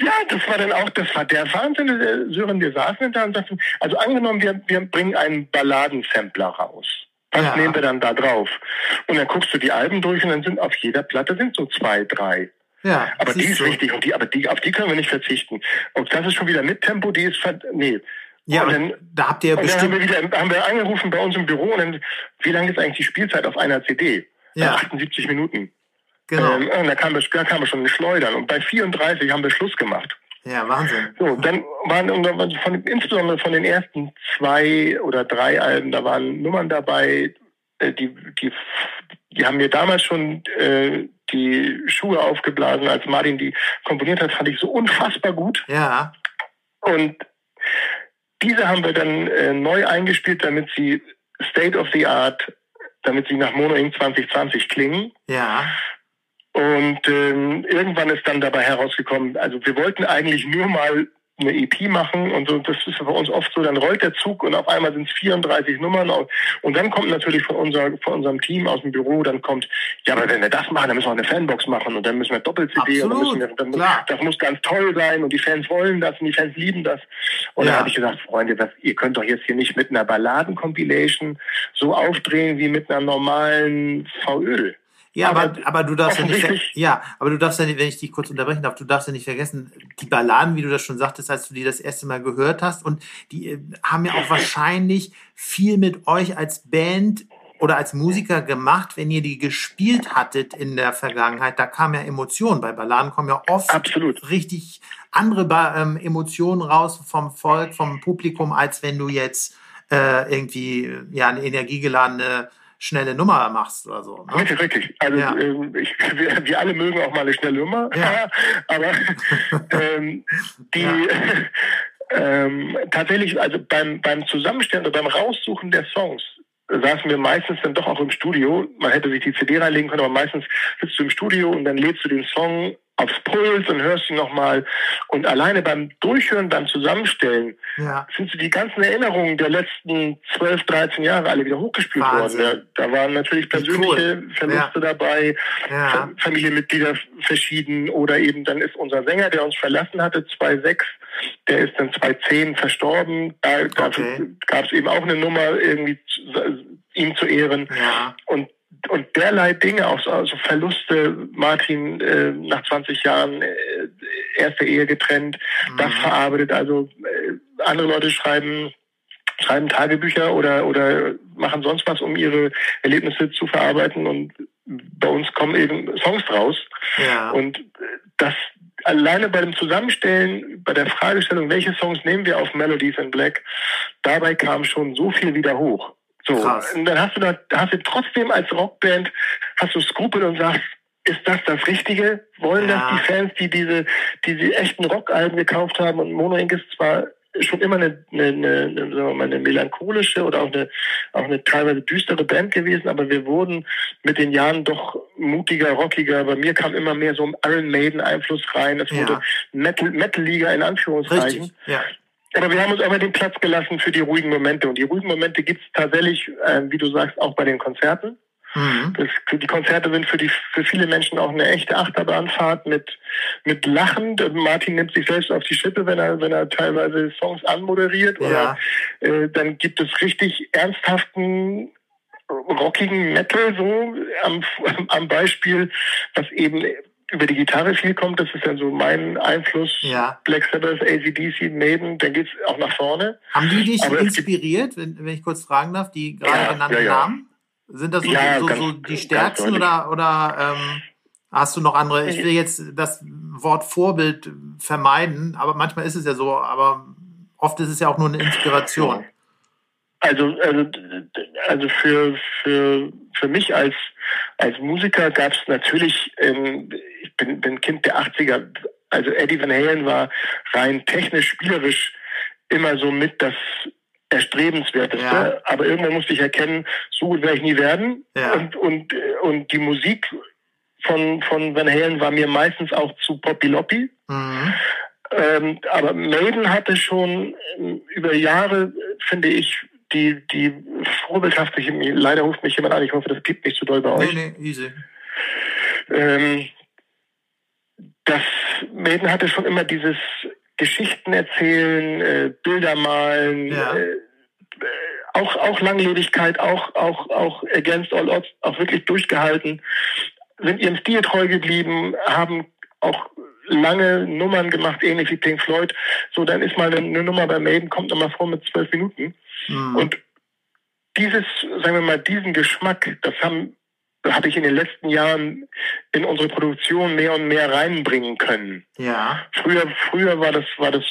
Ja, das war dann auch, das war der Wahnsinn, äh, Sören, wir saßen da und sagten, also angenommen, wir, wir bringen einen Balladensampler raus. Was Ja. nehmen wir dann da drauf? Und dann guckst du die Alben durch und dann sind auf jeder Platte sind so zwei, drei. Ja. Aber die ist du. wichtig und die, aber die, auf die können wir nicht verzichten. Und das ist schon wieder mit Tempo, die ist, nee. Ja, und dann, da habt ihr und dann haben bestimmt. wir wieder, haben wir angerufen bei uns im Büro und dann, wie lange ist eigentlich die Spielzeit auf einer CD? Ja. 78 Minuten. Genau. Ähm, und da kam, wir- da kam wir schon Schleudern. Und bei 34 haben wir Schluss gemacht. Ja, Wahnsinn. So, dann waren und dann waren von, insbesondere von den ersten zwei oder drei Alben, da waren Nummern dabei, äh, die, die, die haben mir damals schon äh, die Schuhe aufgeblasen, als Martin die komponiert hat, fand ich so unfassbar gut. Ja. Und diese haben wir dann äh, neu eingespielt, damit sie State of the Art, damit sie nach Mono Inc. 2020 klingen. Ja. Und ähm, irgendwann ist dann dabei herausgekommen, also wir wollten eigentlich nur mal eine EP machen und so, das ist bei uns oft so, dann rollt der Zug und auf einmal sind es 34 Nummern und, und dann kommt natürlich von, unser, von unserem Team aus dem Büro, dann kommt, ja, aber wenn wir das machen, dann müssen wir auch eine Fanbox machen und dann müssen wir Doppel-CD und dann müssen wir, dann, klar. das muss ganz toll sein und die Fans wollen das und die Fans lieben das. Und Ja. dann habe ich gesagt, Freunde, das, ihr könnt doch jetzt hier nicht mit einer Balladen-Compilation so aufdrehen wie mit einer normalen VÖ. Ja, aber, Aber aber du darfst ja nicht, [laughs] ja, aber du darfst ja nicht, wenn ich dich kurz unterbrechen darf, du darfst ja nicht vergessen, die Balladen, wie du das schon sagtest, als du die das erste Mal gehört hast, und die äh, haben ja auch wahrscheinlich viel mit euch als Band oder als Musiker gemacht, wenn ihr die gespielt hattet in der Vergangenheit. Da kam ja Emotionen. Bei Balladen kommen ja oft Absolut. richtig andere ähm, Emotionen raus vom Volk, vom Publikum, als wenn du jetzt äh, irgendwie ja eine energiegeladene schnelle Nummer machst oder so. Ne? Richtig, richtig. Also ja. ähm, ich, wir, wir, alle mögen auch mal eine schnelle Nummer, ja. [laughs] aber [laughs] ähm, die ja. [laughs] ähm, tatsächlich, also beim, beim Zusammenstellen oder beim Raussuchen der Songs saßen wir meistens dann doch auch im Studio. Man hätte sich die CD reinlegen können, aber meistens sitzt du im Studio und dann lädst du den Song aufs Puls und hörst ihn nochmal. Und alleine beim Durchhören, beim Zusammenstellen, ja. sind so die ganzen Erinnerungen der letzten 12, 13 Jahre alle wieder hochgespült Wahnsinn. worden. Da, da, waren natürlich persönliche cool. Verluste ja. dabei, ja. Familienmitglieder verschieden oder eben dann ist unser Sänger, der uns verlassen hatte, 2,6, der ist dann 2010 verstorben. Da okay. gab es eben auch eine Nummer irgendwie ihm zu ehren. Ja. Und und derlei Dinge, auch so also Verluste, Martin äh, nach 20 Jahren äh, erste Ehe getrennt, mhm. das verarbeitet. Also äh, andere Leute schreiben schreiben Tagebücher oder oder machen sonst was, um ihre Erlebnisse zu verarbeiten und bei uns kommen eben Songs raus. Ja. Und das alleine bei dem Zusammenstellen, bei der Fragestellung, welche Songs nehmen wir auf Melodies in Black, dabei kam schon so viel wieder hoch. So, Krass. und dann hast du da, hast du trotzdem als Rockband, hast du Skrupel und sagst, ist das das Richtige? Wollen ja. das die Fans, die diese, die die echten Rockalben gekauft haben? Und Mono Inc. ist zwar schon immer eine, eine, eine, sagen wir mal, eine melancholische oder auch eine, auch eine teilweise düstere Band gewesen, aber wir wurden mit den Jahren doch mutiger, rockiger. Bei mir kam immer mehr so ein Iron Maiden Einfluss rein. Es wurde ja. Metal, Metal-Liga in Anführungszeichen. Richtig. Ja. Aber wir haben uns aber den Platz gelassen für die ruhigen Momente. Und die ruhigen Momente gibt es tatsächlich, äh, wie du sagst, auch bei den Konzerten. Mhm. Das, die Konzerte sind für die für viele Menschen auch eine echte Achterbahnfahrt mit mit Lachen. Martin nimmt sich selbst auf die Schippe, wenn er wenn er teilweise Songs anmoderiert. Oder ja. äh, dann gibt es richtig ernsthaften rockigen Metal so am, am Beispiel, was eben über die Gitarre viel kommt, das ist dann so mein Einfluss. Ja. Black Sabbath, ACDC, Maiden, dann geht's auch nach vorne. Haben die dich Aber inspiriert, wenn, wenn ich kurz fragen darf, die gerade ja, genannten ja, ja. Namen? Sind das so, so, ganz, so die stärksten oder, oder ähm, hast du noch andere? Ich will jetzt das Wort Vorbild vermeiden, aber manchmal ist es ja so, aber oft ist es ja auch nur eine Inspiration. Also, also, also für, für, für mich als, als Musiker gab es natürlich, ähm, ich bin, bin Kind der 80er, also Eddie Van Halen war rein technisch, spielerisch immer so mit das Erstrebenswerteste. Ja. Aber irgendwann musste ich erkennen, so gut werde ich nie werden. Ja. Und, und, und die Musik von, von Van Halen war mir meistens auch zu poppy-loppy. Mhm. Ähm, aber Maiden hatte schon ähm, über Jahre, finde ich, die, die vorbildhaftliche, leider ruft mich jemand an, ich hoffe, das gibt nicht zu doll bei euch. Nee, nee, easy. Ähm, das Maiden hatte schon immer dieses Geschichten erzählen, äh, Bilder malen, ja. äh, auch, auch Langlebigkeit, auch, auch, auch Against All Odds, auch wirklich durchgehalten, sind ihrem Stil treu geblieben, haben auch lange Nummern gemacht, ähnlich wie Pink Floyd. So, dann ist mal eine, eine Nummer bei Maiden, kommt nochmal vor mit zwölf Minuten. Mhm. Und dieses, sagen wir mal, diesen Geschmack, das haben habe ich in den letzten Jahren in unsere Produktion mehr und mehr reinbringen können. Ja. Früher, früher war das, war das,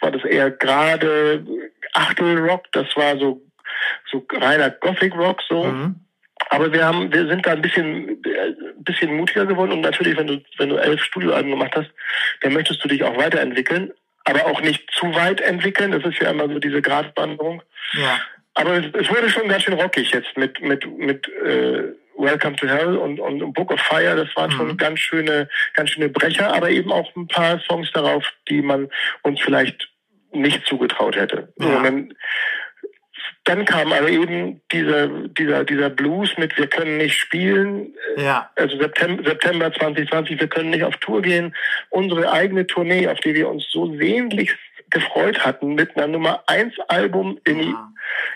war das eher gerade Achtelrock, das war so, so reiner Gothic Rock, so. Mhm. Aber wir haben, wir sind da ein bisschen, ein bisschen mutiger geworden und natürlich, wenn du, wenn du elf Studioalben gemacht hast, dann möchtest du dich auch weiterentwickeln, aber auch nicht zu weit entwickeln. Das ist ja immer so diese Gratwanderung. Ja. Aber es, es wurde schon ganz schön rockig jetzt mit, mit, mit, äh, Welcome to Hell und, und Book of Fire, das waren mhm. schon ganz schöne, ganz schöne Brecher, aber eben auch ein paar Songs darauf, die man uns vielleicht nicht zugetraut hätte. Ja. Dann, kam aber eben dieser, dieser, dieser Blues mit Wir können nicht spielen. Ja. Also September, September 2020, wir können nicht auf Tour gehen. Unsere eigene Tournee, auf die wir uns so sehnlichst gefreut hatten, mit einer Nummer 1 Album in, die,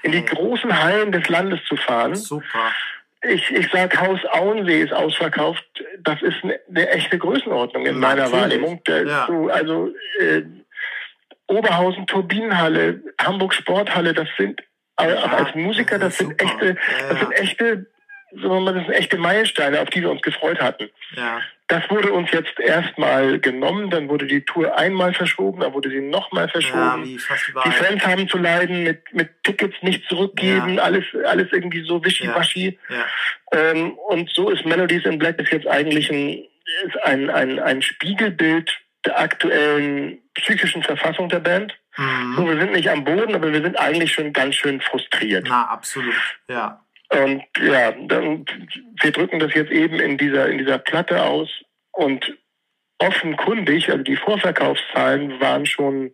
in die großen Hallen des Landes zu fahren. Super. Ich, ich sag Haus Auensee ist ausverkauft. Das ist eine, eine echte Größenordnung in meiner Wahrnehmung. Ja. also äh, Oberhausen Turbinenhalle, Hamburg Sporthalle, das sind ja, als Musiker, das, das sind super. echte, das sind echte, sagen wir mal, das sind echte Meilensteine, auf die wir uns gefreut hatten. Ja. das wurde uns jetzt erstmal genommen, dann wurde die Tour einmal verschoben, dann wurde sie nochmal verschoben. Ja, die Fans haben zu leiden mit, mit Tickets nicht zurückgeben, ja. alles, alles irgendwie so wischiwaschi. Ja. Ähm, und so ist Melodies in Black ist jetzt eigentlich ein, ist ein, ein, ein Spiegelbild der aktuellen psychischen Verfassung der Band. Mhm. So, wir sind nicht am Boden, aber wir sind eigentlich schon ganz schön frustriert. Na, absolut, ja. Und ja, dann, wir drücken das jetzt eben in dieser, in dieser Platte aus und offenkundig, also die Vorverkaufszahlen waren schon,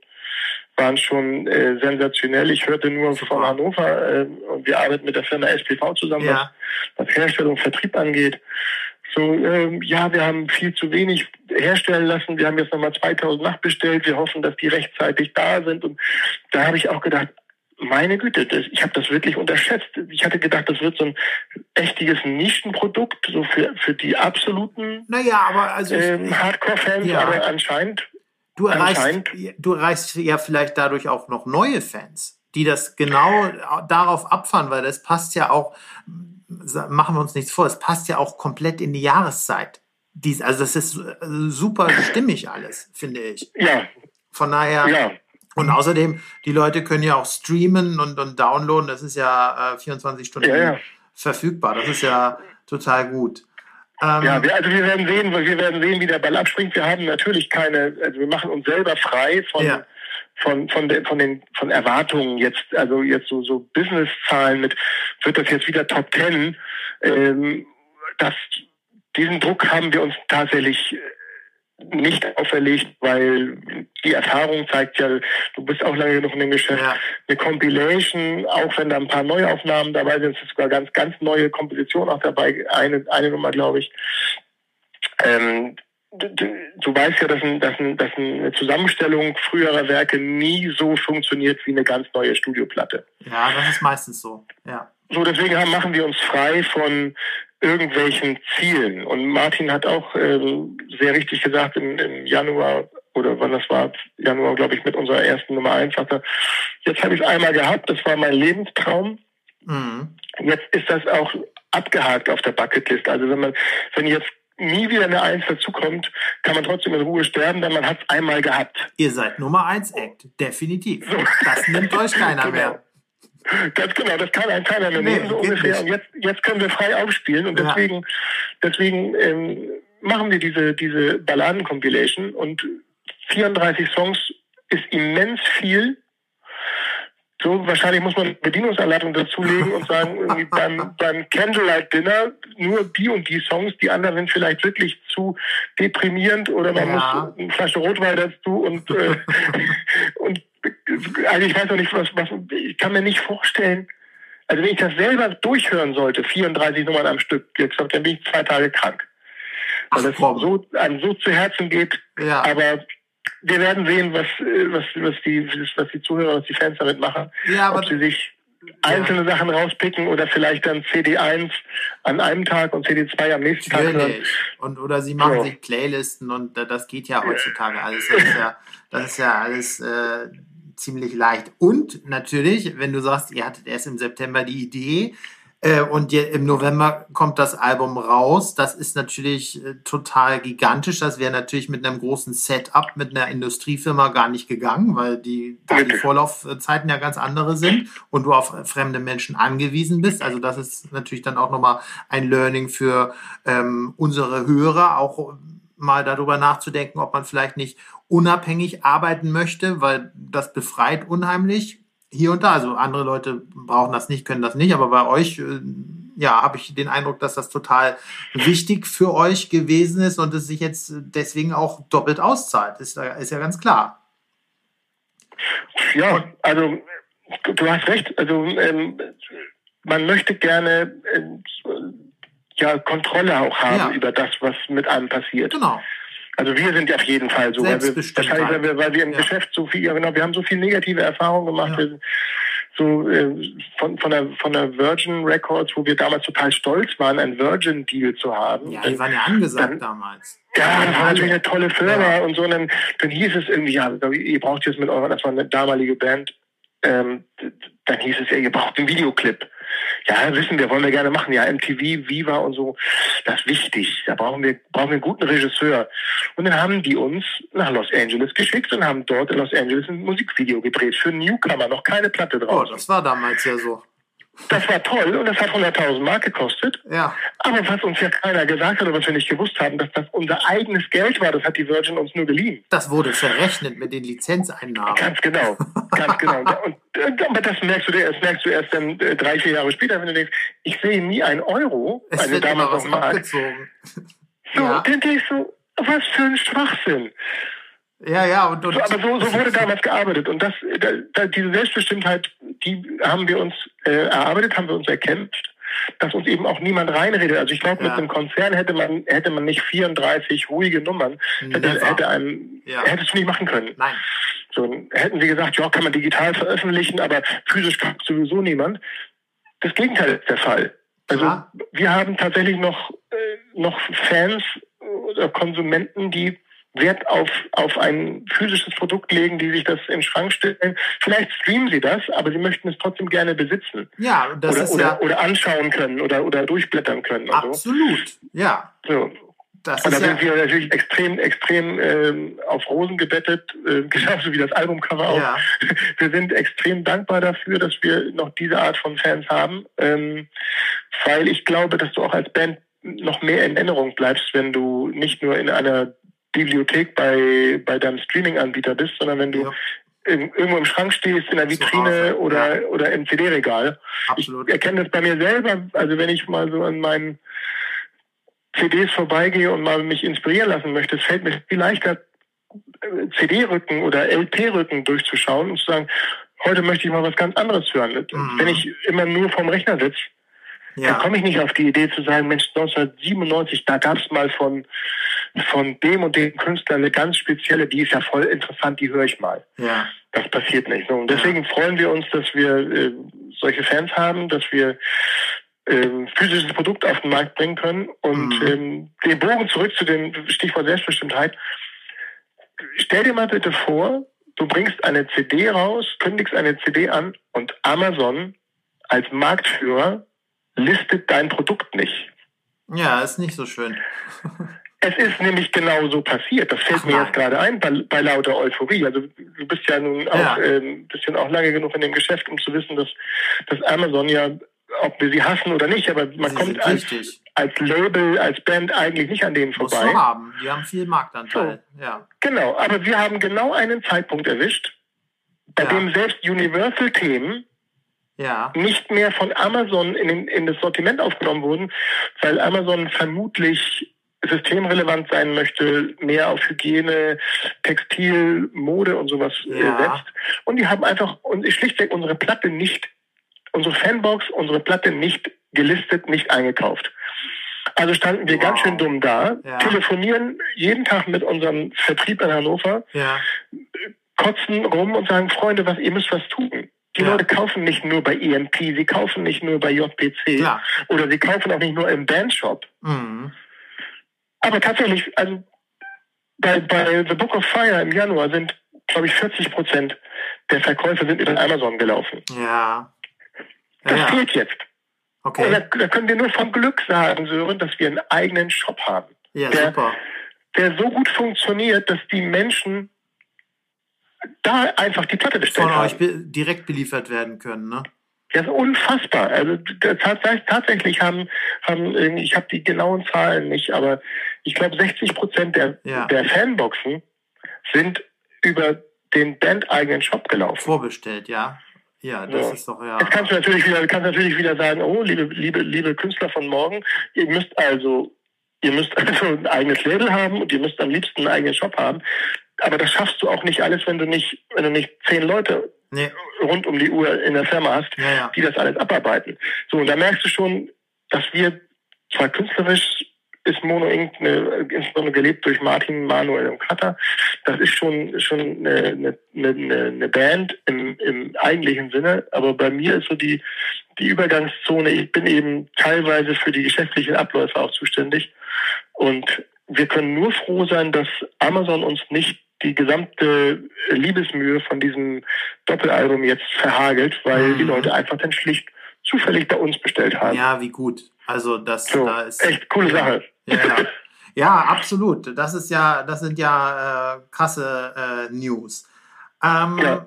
waren schon äh, sensationell. Ich hörte nur Super. von Hannover äh, und wir arbeiten mit der Firma SPV zusammen, ja. was, was Herstellung, Vertrieb angeht. So, ähm, ja, wir haben viel zu wenig herstellen lassen. Wir haben jetzt nochmal 2000 nachbestellt. Wir hoffen, dass die rechtzeitig da sind. Und da habe ich auch gedacht, meine Güte, das, ich habe das wirklich unterschätzt. Ich hatte gedacht, das wird so ein echtiges Nischenprodukt, so für, für die absoluten naja, aber also ähm, Hardcore-Fans, ja. aber anscheinend. Du erreichst, du erreichst ja vielleicht dadurch auch noch neue Fans, die das genau darauf abfahren, weil das passt ja auch, machen wir uns nichts vor, es passt ja auch komplett in die Jahreszeit. Dies, also das ist äh, super stimmig alles, finde ich. Ja. Von daher. Ja. Und außerdem, die Leute können ja auch streamen und, und downloaden. Das ist ja äh, 24 Stunden ja, ja. verfügbar. Das ist ja total gut. Ähm, ja, wir, also wir werden sehen, wir werden sehen, wie der Ball abspringt. Wir haben natürlich keine, also wir machen uns selber frei von, ja. Von, von, de, von den, von Erwartungen jetzt, also jetzt so, so Business-Zahlen mit, wird das jetzt wieder Top Ten? Ähm, das, diesen Druck haben wir uns tatsächlich nicht auferlegt, weil die Erfahrung zeigt ja, du bist auch lange genug in dem Geschäft, ja. eine Compilation, auch wenn da ein paar Neuaufnahmen dabei sind, sind sogar ganz, ganz neue Kompositionen auch dabei, eine, eine Nummer, glaube ich. Ähm, du, du weißt ja, dass, ein, dass, ein, dass eine Zusammenstellung früherer Werke nie so funktioniert wie eine ganz neue Studioplatte. Ja, das ist meistens so, ja. So, deswegen haben, machen wir uns frei von irgendwelchen Zielen. Und Martin hat auch äh, sehr richtig gesagt im, im Januar oder wann das war, Januar, glaube ich, mit unserer ersten Nummer eins sagte, jetzt habe ich es einmal gehabt, das war mein Lebenstraum. Mhm. Jetzt ist das auch abgehakt auf der Bucketlist. Also wenn man, wenn jetzt nie wieder eine Eins dazukommt, kann man trotzdem in Ruhe sterben, denn man hat es einmal gehabt. Ihr seid Nummer eins Act, definitiv. So. Das nimmt euch keiner [laughs] genau. mehr. Ganz genau, das kann ein keiner mehr nehmen, so ungefähr. Und jetzt, jetzt können wir frei aufspielen und deswegen, ja. deswegen ähm, machen wir diese, diese Balladen-Compilation und 34 Songs ist immens viel. So, wahrscheinlich muss man Bedienungsanleitung dazulegen und sagen, [laughs] irgendwie beim, beim Candlelight Dinner nur die und die Songs, die anderen sind vielleicht wirklich zu deprimierend oder man ja. muss eine Flasche Rotwein dazu und, [laughs] äh, und also ich weiß noch nicht, was, was, ich kann mir nicht vorstellen, also wenn ich das selber durchhören sollte, 34 Nummern am Stück, jetzt dann bin ich zwei Tage krank. Weil das so, einem so zu Herzen geht. Ja. Aber wir werden sehen, was, was, was, die, was die Zuhörer, was die Fans damit machen. Ja, aber Ob sie sich einzelne ja. Sachen rauspicken oder vielleicht dann CD1 an einem Tag und CD2 am nächsten Tag. Hören. Und, oder sie machen ja. sich Playlisten und das geht ja heutzutage alles. Das ist ja, das ist ja alles äh, ziemlich leicht. Und natürlich, wenn du sagst, ihr hattet erst im September die Idee äh, und im November kommt das Album raus, das ist natürlich äh, total gigantisch. Das wäre natürlich mit einem großen Setup mit einer Industriefirma gar nicht gegangen, weil die, die Vorlaufzeiten ja ganz andere sind und du auf fremde Menschen angewiesen bist. Also das ist natürlich dann auch nochmal ein Learning für ähm, unsere Hörer, auch mal darüber nachzudenken, ob man vielleicht nicht unabhängig arbeiten möchte, weil das befreit unheimlich hier und da. Also andere Leute brauchen das nicht, können das nicht, aber bei euch, äh, ja, habe ich den Eindruck, dass das total wichtig für euch gewesen ist und es sich jetzt deswegen auch doppelt auszahlt. Ist, ist ja ganz klar. Ja, also du hast recht. Also ähm, man möchte gerne äh, ja Kontrolle auch haben ja. über das, was mit einem passiert. Genau. Also wir sind ja auf jeden Fall so, weil wir, wahrscheinlich, weil wir, weil wir im ja. Geschäft so viel, ja genau, wir haben so viel negative Erfahrungen gemacht. Ja. so äh, von, von, der, von der Virgin Records, wo wir damals total stolz waren, einen Virgin-Deal zu haben. Ja, die waren ja angesagt dann, damals. Ja, das war natürlich eine tolle Firma ja. und so. Und dann, dann hieß es irgendwie, ja, ihr braucht jetzt mit eurer, das war eine damalige Band, ähm, dann hieß es ja, ihr braucht einen Videoclip. Ja, wissen wir, wollen wir gerne machen. Ja, MTV, Viva und so, das ist wichtig. Da brauchen wir, brauchen wir einen guten Regisseur. Und dann haben die uns nach Los Angeles geschickt und haben dort in Los Angeles ein Musikvideo gedreht für Newcomer, noch keine Platte drauf. Oh, das war damals ja so. Das war toll und das hat 100.000 Mark gekostet. Ja. Aber was uns ja keiner gesagt hat oder was wir nicht gewusst haben, dass das unser eigenes Geld war, das hat die Virgin uns nur geliehen. Das wurde verrechnet mit den Lizenzeinnahmen. Ganz genau, ganz genau. [laughs] Und, äh, aber das merkst du, das merkst du erst dann äh, drei, vier Jahre später, wenn du denkst, ich sehe nie einen Euro, Es also damals noch Mark. So, Ja. dann denkst du, was für ein Schwachsinn. Ja, ja, und, und So, aber so, so wurde damals gearbeitet. Und das, da, da, diese Selbstbestimmtheit, die haben wir uns äh, erarbeitet, haben wir uns erkämpft, dass uns eben auch niemand reinredet. Also ich glaube, Ja. mit einem Konzern hätte man, hätte man nicht 34 ruhige Nummern, hätte, einem, Ja. hättest du nicht machen können. nein. So, hätten sie gesagt, ja, kann man digital veröffentlichen, aber physisch kauft sowieso niemand. Das Gegenteil ist der Fall. Also Ja. wir haben tatsächlich noch, äh, noch Fans oder Konsumenten, die Wert auf, auf ein physisches Produkt legen, die sich das in den Schrank stellen. Vielleicht streamen sie das, aber sie möchten es trotzdem gerne besitzen. Ja, das oder, ist oder, ja oder anschauen können oder, oder durchblättern können. Und so. absolut. Ja, So. das Und da ist ja. sind wir natürlich extrem, extrem ähm, auf Rosen gebettet, äh, [laughs] genauso wie das Albumcover auch. Ja. [laughs] Wir sind extrem dankbar dafür, dass wir noch diese Art von Fans haben, ähm, weil ich glaube, dass du auch als Band noch mehr in Erinnerung bleibst, wenn du nicht nur in einer Bibliothek bei, bei deinem Streaming-Anbieter bist, sondern wenn du Ja. in, irgendwo im Schrank stehst, in der Vitrine oder, oder im CD-Regal. Ich erkenne das bei mir selber, also wenn ich mal so an meinen CDs vorbeigehe und mal mich inspirieren lassen möchte, es fällt mir viel leichter, äh, CD-Rücken oder LP-Rücken durchzuschauen und zu sagen, heute möchte ich mal was ganz anderes hören. Mhm. Wenn ich immer nur vorm Rechner sitze, Ja, komme ich nicht auf die Idee zu sagen, Mensch, 1997, da gab es mal von, von dem und dem Künstler eine ganz spezielle, die ist ja voll interessant, die höre ich mal. ja, Das passiert nicht. So, und deswegen freuen wir uns, dass wir äh, solche Fans haben, dass wir ähm, physisches Produkt auf den Markt bringen können. Und Mhm. ähm, den Bogen zurück zu dem Stichwort Selbstbestimmtheit. Stell dir mal bitte vor, du bringst eine CD raus, kündigst eine CD an und Amazon als Marktführer listet dein Produkt nicht. ja, ist nicht so schön. [laughs] Es ist nämlich genau so passiert. Das fällt Ach mir jetzt gerade ein bei, bei lauter Euphorie. Also du bist ja nun auch Ja. ähm, bist ja auch lange genug in dem Geschäft, um zu wissen, dass, dass Amazon ja, ob wir sie hassen oder nicht, aber man Sie kommt als, als Label, als Band eigentlich nicht an denen vorbei. du haben. Die haben viel Marktanteil. Ja. Genau, aber wir haben genau einen Zeitpunkt erwischt, bei Ja. dem selbst Universal-Themen Ja. nicht mehr von Amazon in, den, in das Sortiment aufgenommen wurden, weil Amazon vermutlich systemrelevant sein möchte, mehr auf Hygiene, Textil, Mode und sowas äh, Ja. setzt. Und die haben einfach und schlichtweg unsere Platte nicht, unsere Fanbox, unsere Platte nicht gelistet, nicht eingekauft. Also standen wir Wow. ganz schön dumm da, Ja. telefonieren jeden Tag mit unserem Vertrieb in Hannover, Ja. kotzen rum und sagen, Freunde, was ihr müsst was tun. Die Ja. Leute kaufen nicht nur bei EMP, sie kaufen nicht nur bei JPC Klar. oder sie kaufen auch nicht nur im Bandshop. Mhm. Aber tatsächlich, also bei, bei The Book of Fire im Januar sind, glaube ich, 40 Prozent der Verkäufe sind über Amazon gelaufen. Ja. Ja, Das ja. fehlt jetzt. Und da, Okay. da können wir nur vom Glück sagen, Sören, dass wir einen eigenen Shop haben, Ja, der- super. der so gut funktioniert, dass die Menschen da einfach die Platte bestellt Von euch be direkt beliefert werden können, ne? Das ist unfassbar. Also das hat- tatsächlich haben, haben ich habe die genauen Zahlen nicht, aber ich glaube 60 Prozent der, Ja. der Fanboxen sind über den bandeigenen Shop gelaufen. Vorbestellt, ja. Ja, das Ja. ist doch ja. Jetzt kannst du natürlich wieder, kannst natürlich wieder sagen, oh, liebe, liebe, liebe Künstler von morgen, ihr müsst also, ihr müsst [laughs] also ein eigenes Label haben und ihr müsst am liebsten einen eigenen Shop haben. Aber das schaffst du auch nicht alles, wenn du nicht, wenn du nicht zehn Leute Nee. rund um die Uhr in der Firma hast, Ja, ja. die das alles abarbeiten. So, und da merkst du schon, dass wir zwar künstlerisch ist Mono Inc. Insbesondere gelebt durch Martin, Manuel und Cutter. Das ist schon, schon eine, eine, eine, eine Band im, im eigentlichen Sinne. Aber bei mir ist so die, die Übergangszone, ich bin eben teilweise für die geschäftlichen Abläufe auch zuständig. Und wir können nur froh sein, dass Amazon uns nicht die gesamte Liebesmühe von diesem Doppelalbum jetzt verhagelt, weil Mhm. die Leute einfach dann schlicht zufällig bei uns bestellt haben. Ja, wie gut. Also das so, da ist echt coole Sache. Ja, ja. ja, absolut. Das ist ja, das sind ja äh, krasse äh, News. Ähm, Ja.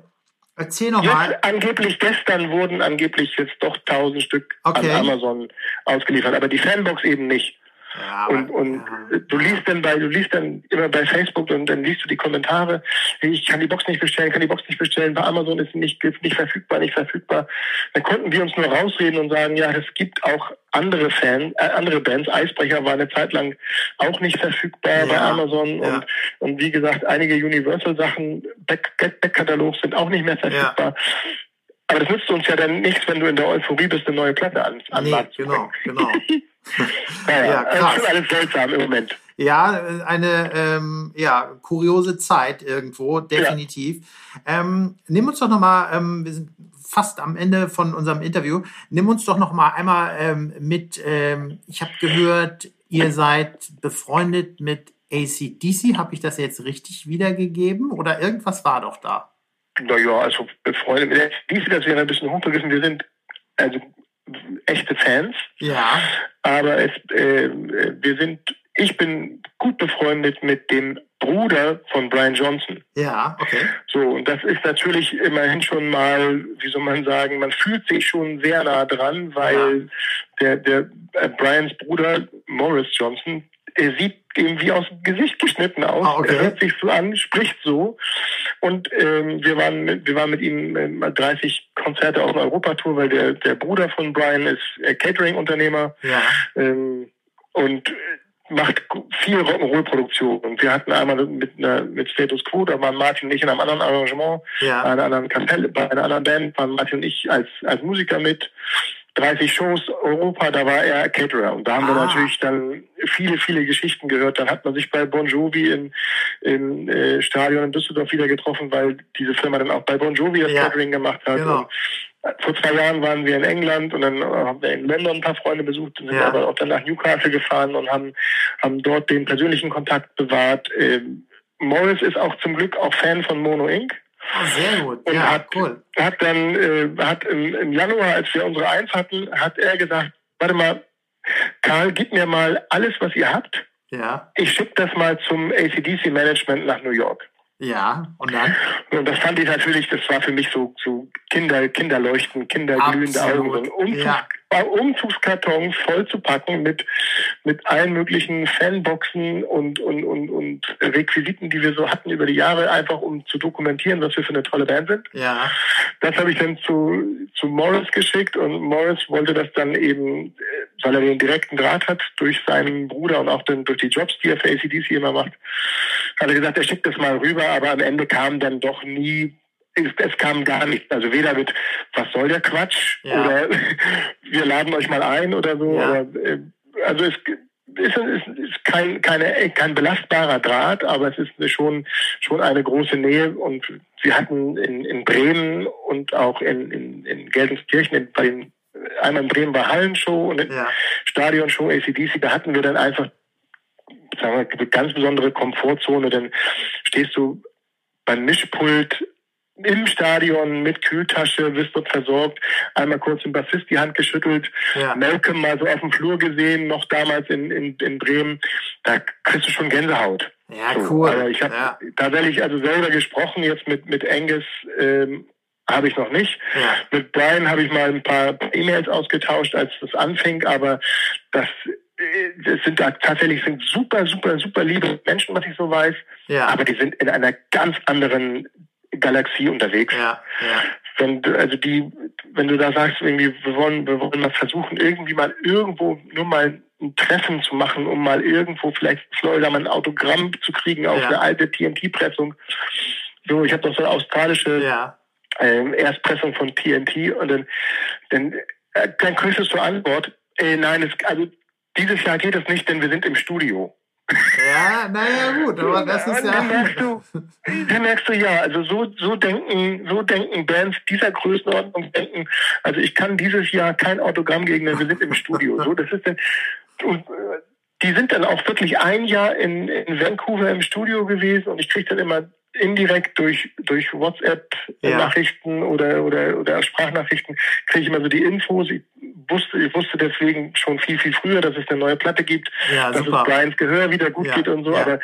Erzähl noch mal. Jetzt angeblich gestern wurden angeblich jetzt doch 1000 Stück Okay. an Amazon ausgeliefert, aber die Fanbox eben nicht. Ja, Und, und ja. du liest dann bei, du liest dann immer bei Facebook und dann liest du die Kommentare, hey, ich kann die Box nicht bestellen, kann die Box nicht bestellen, bei Amazon ist sie nicht, ist nicht verfügbar, nicht verfügbar. Dann konnten wir uns nur rausreden und sagen, ja, es gibt auch andere Fans, äh, andere Bands. Eisbrecher war eine Zeit lang auch nicht verfügbar Ja, bei Amazon ja. und, und wie gesagt, einige Universal-Sachen, Back- Back- Back-Katalog sind auch nicht mehr verfügbar. Aber das nützt uns ja dann nichts, wenn du in der Euphorie bist, eine neue Platte an, an Nee, genau, genau. [laughs] Naja, Ja, das krass. ist alles seltsam im Moment. Ja, äh, eine ähm, ja, kuriose Zeit irgendwo, definitiv. Ähm, nimm uns doch nochmal, ähm, wir sind fast am Ende von unserem Interview, nimm uns doch nochmal einmal ähm, mit, ähm, ich habe gehört, ihr seid befreundet mit ACDC, habe ich das jetzt richtig wiedergegeben oder irgendwas war doch da? Naja, also Freunde mit der DC, das wäre ein bisschen hochgegriffen. Wir sind also echte Fans, Ja, aber es, äh, wir sind, ich bin gut befreundet mit dem Bruder von Brian Johnson. ja, okay. So, und das ist natürlich immerhin schon mal, wie soll man sagen, man fühlt sich schon sehr nah dran, weil der, der äh, Brians Bruder Morris Johnson, er sieht irgendwie aus dem Gesicht geschnitten aus. Ah, okay. Er hört sich so an, spricht so. Und ähm, wir waren mit, wir waren mit ihm äh, mal 30 Konzerte auf einer Europatour, weil der, der Bruder von Brian ist äh, Catering-Unternehmer Ja, ähm, und macht viel Rock'n'Roll-Produktion. Und wir hatten einmal mit, einer, mit Status Quo, da waren Martin und ich in einem anderen Arrangement, bei ja, einer anderen Kapelle, bei einer anderen Band waren Martin und ich als, als Musiker mit. 30 Shows Europa, da war er Caterer. Und da haben wir Ah. natürlich dann viele, viele Geschichten gehört. Dann hat man sich bei Bon Jovi im, im äh, Stadion in Düsseldorf wieder getroffen, weil diese Firma dann auch bei Bon Jovi das Ja. Catering gemacht hat. Genau. Vor zwei Jahren waren wir in England und dann haben wir in London ein paar Freunde besucht und sind Ja. aber auch dann nach Newcastle gefahren und haben, haben dort den persönlichen Kontakt bewahrt. Ähm, Morris ist auch zum Glück auch Fan von Mono Inc. oh, sehr gut. Und Ja, hat, cool. hat dann, äh, hat im, im Januar, als wir unsere Eins hatten, hat er gesagt, warte mal, Karl, gib mir mal alles, was ihr habt. Ja, Ich schicke das mal zum ACDC Management nach New York. ja, und dann? Und das fand ich natürlich, das war für mich so, so Kinder, Kinderleuchten, kinderglühende Augen. So Absolut, ein ja. Äh, Umzugskarton voll zu packen mit, mit allen möglichen Fanboxen und, und, und, und Requisiten, die wir so hatten über die Jahre, einfach um zu dokumentieren, was wir für eine tolle Band sind. Ja, Das habe ich dann zu, zu Morris geschickt und Morris wollte das dann eben, äh, weil er den direkten Draht hat durch seinen Bruder und auch dann durch die Jobs, die er für ACDC immer macht, hat er gesagt, er schickt das mal rüber, aber am Ende kam dann doch nie, es, kam gar nichts. Also weder mit, was soll der Quatsch Ja. oder [laughs] wir laden euch mal ein oder so. Ja. Aber, äh, also es ist, ist, ist kein, keine, kein belastbarer Draht, aber es ist schon, schon eine große Nähe und wir hatten in, in Bremen und auch in, in, in Gelsenkirchen in, bei den, einmal in Bremen bei Hallenshow und in ja, Stadionshow ACDC, da hatten wir dann einfach sagen wir, eine ganz besondere Komfortzone, dann stehst du beim Mischpult im Stadion mit Kühltasche, wirst dort versorgt, einmal kurz dem Bassist die Hand geschüttelt, ja. Malcolm mal so auf dem Flur gesehen, noch damals in, in, in Bremen, da kriegst du schon Gänsehaut. Ja, So, cool. Aber ich habe ja, tatsächlich also selber gesprochen, jetzt mit, mit Angus ähm, habe ich noch nicht. ja, Mit Brian habe ich mal ein paar E-Mails ausgetauscht, als das anfing, aber das, äh, das sind da tatsächlich sind super, super, super liebe Menschen, was ich so weiß, ja, aber die sind in einer ganz anderen Galaxie unterwegs. ja, ja, Wenn du, also die, wenn du da sagst, irgendwie, wir wollen, wir wollen mal versuchen, irgendwie mal irgendwo nur mal ein Treffen zu machen, um mal irgendwo vielleicht Florida mal ein Autogramm zu kriegen auf Ja. eine alte TNT-Pressung. So, ich habe noch so eine australische ja, ähm, Erstpressung von TNT und dann, dann, äh, dann kriegst du zur Antwort, äh, nein, es, also dieses Jahr geht es nicht, denn wir sind im Studio. Ja, naja, gut, aber das ist und dann merkst ja. du, dann merkst du ja, also so, so denken, so denken Bands dieser Größenordnung denken, also ich kann dieses Jahr kein Autogramm gegen, wir sind im Studio. So, das ist dann, und, äh, die sind dann auch wirklich ein Jahr in, in Vancouver im Studio gewesen und ich krieg dann immer indirekt durch, durch WhatsApp-Nachrichten ja. oder, oder, oder Sprachnachrichten kriege ich immer so die Infos. Ich wusste, ich wusste deswegen schon viel, viel früher, dass es eine neue Platte gibt, ja, dass super. es Brians Gehör wieder gut ja. geht und so. Aber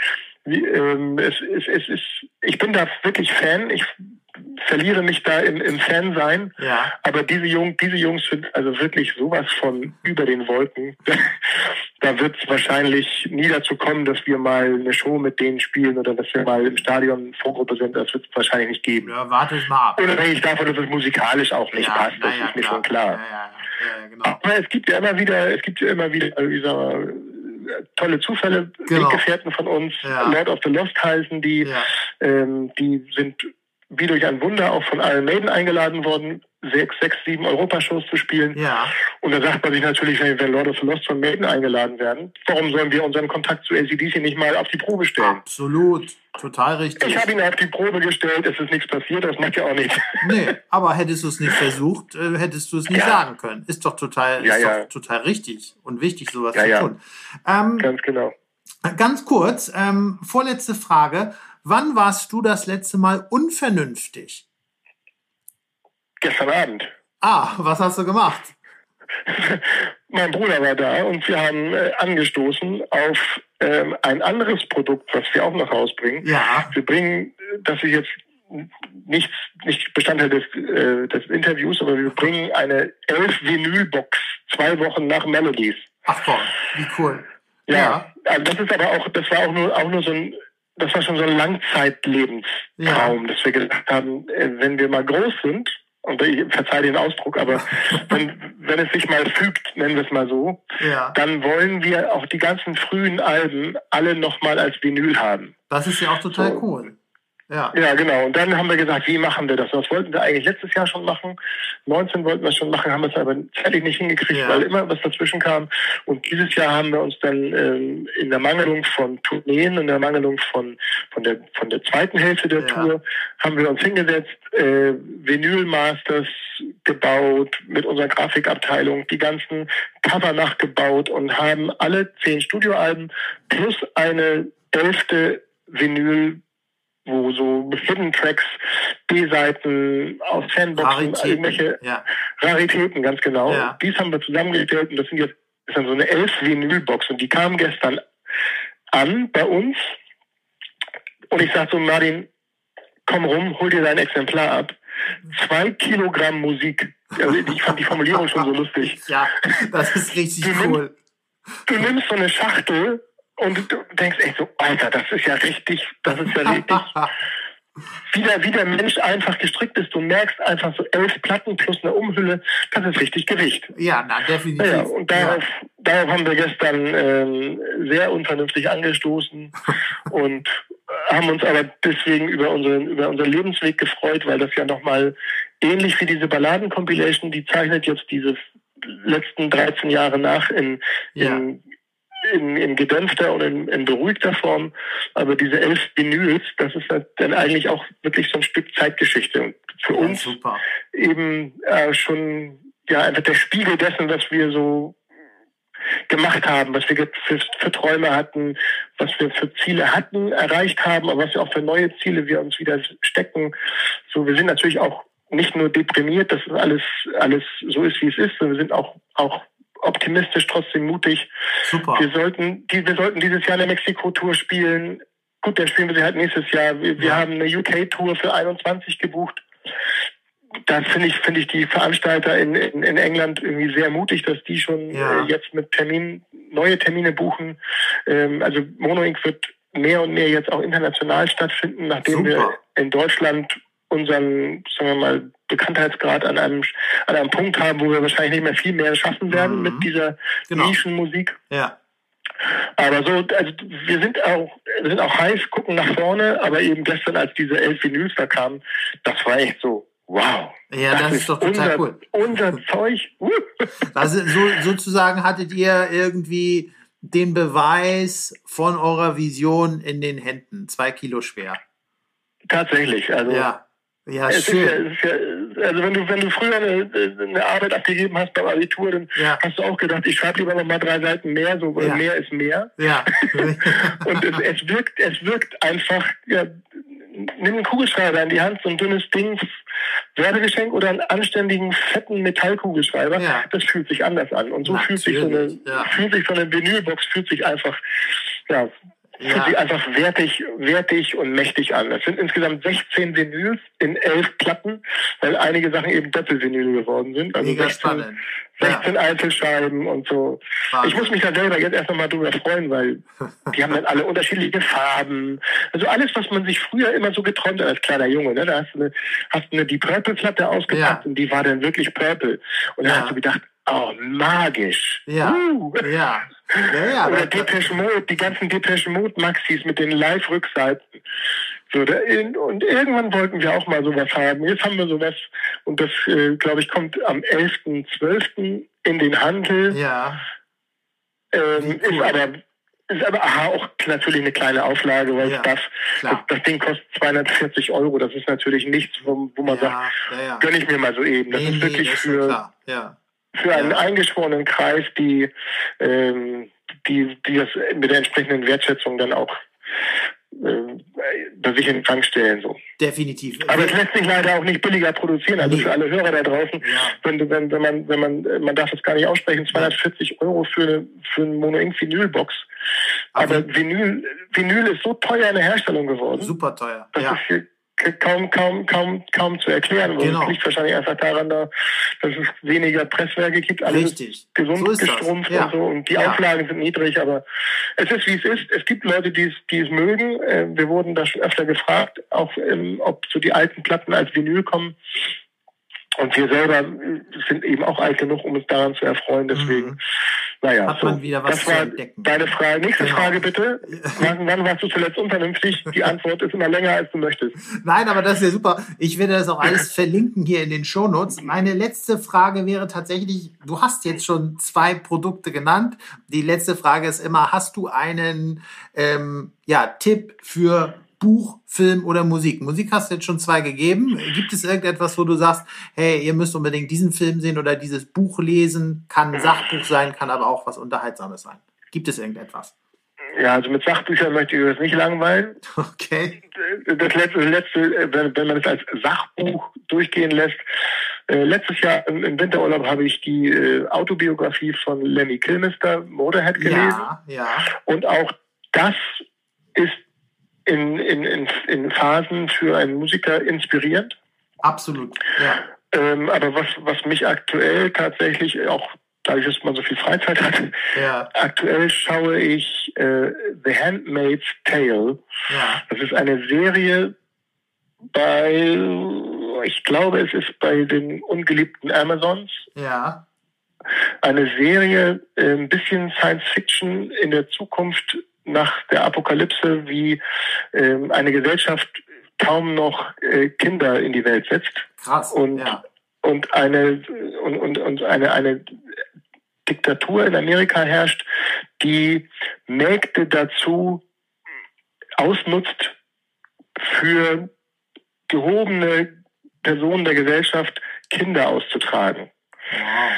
wie, ähm, es, es, es ist, ich bin da wirklich Fan. Ich verliere mich da im, im Fan-Sein. Ja. Aber diese, Jung, diese Jungs sind also wirklich sowas von über den Wolken. [laughs] da wird es wahrscheinlich nie dazu kommen, dass wir mal eine Show mit denen spielen oder dass wir mal im Stadion Vorgruppe sind. Das wird es wahrscheinlich nicht geben. Ja, warte es mal ab. Unabhängig davon, dass es musikalisch auch nicht ja, passt. Das ja, ist mir klar. schon klar. Ja, genau. Aber es gibt ja immer wieder, es gibt ja immer wieder, wie sagen tolle Zufälle, genau. Weggefährten von uns, Lord of the Lost heißen die, ähm, die sind wie durch ein Wunder auch von Iron Maiden eingeladen worden, sechs, sechs, sieben Europashows zu spielen. Ja. Und da sagt man sich natürlich, wenn, Lord of the Lost von Maiden eingeladen werden, warum sollen wir unseren Kontakt zu ACDC nicht mal auf die Probe stellen? Absolut, total richtig. Ich habe ihn auf die Probe gestellt, es ist nichts passiert, das macht ja auch nichts. [laughs] Nee, aber hättest du es nicht versucht, äh, hättest du es nicht ja. sagen können. Ist doch total, ja, ist ja. Doch total richtig und wichtig, sowas zu tun. Ähm, Ganz genau. Ganz kurz, ähm, vorletzte Frage. Wann warst du das letzte Mal unvernünftig? Gestern Abend. Ah, was hast du gemacht? [laughs] mein Bruder war da und wir haben äh, angestoßen auf ähm, ein anderes Produkt, was wir auch noch rausbringen. Ja. Wir bringen, das ist jetzt nichts, nicht Bestandteil des, äh, des Interviews, aber wir bringen eine elf Vinylbox zwei Wochen nach Melodies. Ach komm, wie cool. Ja, ja. Also das ist aber auch, das war auch nur, auch nur so ein das war schon so ein Langzeitlebenstraum, ja. dass wir gedacht haben, äh, wenn wir mal groß sind, und ich verzeihe den Ausdruck, aber [laughs] wenn, wenn es sich mal fügt, nennen wir es mal so, ja. dann wollen wir auch die ganzen frühen Alben alle nochmal als Vinyl haben. Das ist ja auch total so. cool. Ja. ja, genau. Und dann haben wir gesagt, wie machen wir das? Das wollten wir eigentlich letztes Jahr schon machen. 19 wollten wir schon machen, haben es aber zeitlich nicht hingekriegt, ja. weil immer was dazwischen kam. Und dieses Jahr haben wir uns dann ähm, in der Mangelung von Tourneen, in der Mangelung von, von, der, von der zweiten Hälfte der ja. Tour, haben wir uns hingesetzt, äh, Vinyl Masters gebaut, mit unserer Grafikabteilung die ganzen Cover nachgebaut und haben alle zehn Studioalben plus eine elfte Vinyl wo so Hidden Tracks, B-Seiten aus Fanboxen, Raritäten, irgendwelche ja. Raritäten, ganz genau. Ja. Dies haben wir zusammengestellt und das sind jetzt ist dann so eine 11 Vinylbox und die kam gestern an bei uns und ich sag so, Martin, komm rum, hol dir dein Exemplar ab. Zwei Kilogramm Musik. Also ich fand die Formulierung schon so lustig. Ja, das ist richtig du cool. Nimmst, du nimmst so eine Schachtel und du denkst echt so, Alter, das ist ja richtig, das ist ja richtig. [laughs] wie, der, wie der Mensch einfach gestrickt ist. Du merkst einfach so elf Platten plus eine Umhülle, das ist richtig Gewicht. Ja, na, definitiv. Ja, und darauf, ja. darauf haben wir gestern ähm, sehr unvernünftig angestoßen [laughs] und haben uns aber deswegen über unseren, über unseren Lebensweg gefreut, weil das ja nochmal ähnlich wie diese Balladen-Compilation, die zeichnet jetzt diese letzten 13 Jahre nach in, ja. in in, in gedämpfter und in, in beruhigter Form. Aber diese elf Vinyls, das ist halt dann eigentlich auch wirklich so ein Stück Zeitgeschichte. Und für ja, uns super. eben äh, schon ja einfach der Spiegel dessen, was wir so gemacht haben, was wir für, für Träume hatten, was wir für Ziele hatten, erreicht haben, aber was wir auch für neue Ziele wir uns wieder stecken. So, wir sind natürlich auch nicht nur deprimiert, dass alles, alles so ist, wie es ist, sondern wir sind auch, auch optimistisch, trotzdem mutig. Super. Wir sollten, die, wir sollten dieses Jahr eine Mexiko-Tour spielen. Gut, dann spielen wir sie halt nächstes Jahr. Wir, wir haben eine UK-Tour für 21 gebucht. Da finde ich, finde ich die Veranstalter in, in, in, England irgendwie sehr mutig, dass die schon ja. äh, jetzt mit Terminen, neue Termine buchen. Ähm, also Mono Inc. wird mehr und mehr jetzt auch international stattfinden, nachdem Super. wir in Deutschland unseren, sagen wir mal, Bekanntheitsgrad an einem, an einem Punkt haben, wo wir wahrscheinlich nicht mehr viel mehr schaffen werden mhm. mit dieser genau. Nischenmusik. Ja. Aber so, also wir sind auch, wir sind auch heiß, gucken nach vorne, aber eben gestern, als diese elf Vinyls da kamen, das war echt so, wow. Ja, das, das ist, ist doch total unser, cool. Unser [laughs] Zeug. Also so, sozusagen hattet ihr irgendwie den Beweis von eurer Vision in den Händen, zwei Kilo schwer. Tatsächlich, also ja. Ja, es schön. Ist ja, ist ja, also wenn du, wenn du früher eine, eine Arbeit abgegeben hast beim Abitur, dann ja. hast du auch gedacht, ich schreibe lieber noch mal drei Seiten mehr, so ja. mehr ist mehr. Ja. [laughs] Und es, es, wirkt, es wirkt einfach ja, nimm einen Kugelschreiber in die Hand, so ein dünnes Ding, Werbegeschenk oder einen anständigen, fetten Metallkugelschreiber. Ja. Das fühlt sich anders an. Und so fühlt sich so eine, Natürlich, fühlt sich so eine Vinylbox, fühlt sich einfach, ja, fühlt Ja. sich einfach wertig, wertig und mächtig an. Das sind insgesamt 16 Vinyls in 11 Platten, weil einige Sachen eben Doppelvinyl geworden sind. Also Mega 16, spannend. Ja. 16 Einzelscheiben und so. Wahnsinn. Ich muss mich da selber jetzt erst nochmal drüber freuen, weil [laughs] die haben dann alle unterschiedliche Farben. Also alles, was man sich früher immer so geträumt hat als kleiner Junge. Ne? Da hast du eine, hast eine die Purple-Platte ausgepackt Ja. und die war dann wirklich Purple. Und da Ja. hast du gedacht, oh, magisch. Ja. Uh. Ja. [laughs] Ja, ja. Oder Depeche Mode, die ganzen Depeche Mode Maxis mit den Live-Rückseiten. So, und irgendwann wollten wir auch mal sowas haben. Jetzt haben wir sowas und das, äh, glaube ich, kommt am 11.12. in den Handel. ja. Ähm, cool. Ist aber ist aber aha, auch natürlich eine kleine Auflage, weil Ja, das, das, das Ding kostet 240 Euro. Das ist natürlich nichts, wo, wo man sagt, ja, ja, ja. gönn ich mir mal so eben. Das Nee, ist nee, wirklich das ist schon für, klar. Ja. Für einen eingeschworenen Kreis, die, ähm, die, die das mit der entsprechenden Wertschätzung dann auch ähm, bei sich in den Fang stellen. So. Definitiv. Aber es lässt sich leider auch nicht billiger produzieren. Also Nee. für alle Hörer da draußen, Ja. wenn, wenn, wenn man, wenn man, äh, man darf es gar nicht aussprechen, 240 Euro für eine, für eine Mono-Ink-Vinyl-Box. Aber- Aber Vinyl, Vinyl ist so teuer in der Herstellung geworden. Super teuer. Das Ja. ist kaum, kaum, kaum, kaum zu erklären. Genau. Es liegt wahrscheinlich einfach daran, da, dass es weniger Presswerke gibt. Alles Richtig. gesund So gestrumpft Ja. und so. Und die Ja. Auflagen sind niedrig, aber es ist wie es ist. Es gibt Leute, die es, die es mögen. Äh, Wir wurden da schon öfter gefragt, auch ähm, ob so die alten Platten als Vinyl kommen. Und wir selber sind eben auch alt genug, um uns daran zu erfreuen. Deswegen, Mhm. naja. Hat man wieder was das war entdecken. deine Frage. Nächste Genau. Frage bitte. [laughs] Wann, wann warst du zuletzt unvernünftig? Die Antwort ist immer länger, als du möchtest. Nein, aber das ist ja super. Ich werde das auch alles [laughs] verlinken hier in den Shownotes. Meine letzte Frage wäre tatsächlich, du hast jetzt schon zwei Produkte genannt. Die letzte Frage ist immer, hast du einen ähm, ja, Tipp für Buch, Film oder Musik? Musik hast du jetzt schon zwei gegeben. Gibt es irgendetwas, wo du sagst, hey, ihr müsst unbedingt diesen Film sehen oder dieses Buch lesen? Kann ein Sachbuch sein, kann aber auch was Unterhaltsames sein. Gibt es irgendetwas? Ja, also mit Sachbüchern möchte ich das nicht langweilen. [laughs] Okay. das letzte, letzte wenn, wenn man es als Sachbuch durchgehen lässt. Äh, letztes Jahr im, im Winterurlaub habe ich die äh, Autobiografie von Lemmy Kilmister, Motorhead, gelesen. Ja, ja. Und auch das ist in, in, in, in Phasen für einen Musiker inspirierend. Absolut. Ja. Ähm, aber was, was mich aktuell tatsächlich auch, dadurch, dass man so viel Freizeit hat, Ja. aktuell schaue ich äh, The Handmaid's Tale. Ja. Das ist eine Serie bei, ich glaube, es ist bei den ungeliebten Amazons. Ja. Eine Serie, äh, ein bisschen Science Fiction in der Zukunft nach der Apokalypse, wie ähm, eine Gesellschaft kaum noch äh, Kinder in die Welt setzt Krass. Und- ja. und eine und, und, und eine, eine Diktatur in Amerika herrscht, die Mägde dazu ausnutzt, für gehobene Personen der Gesellschaft Kinder auszutragen. Wow.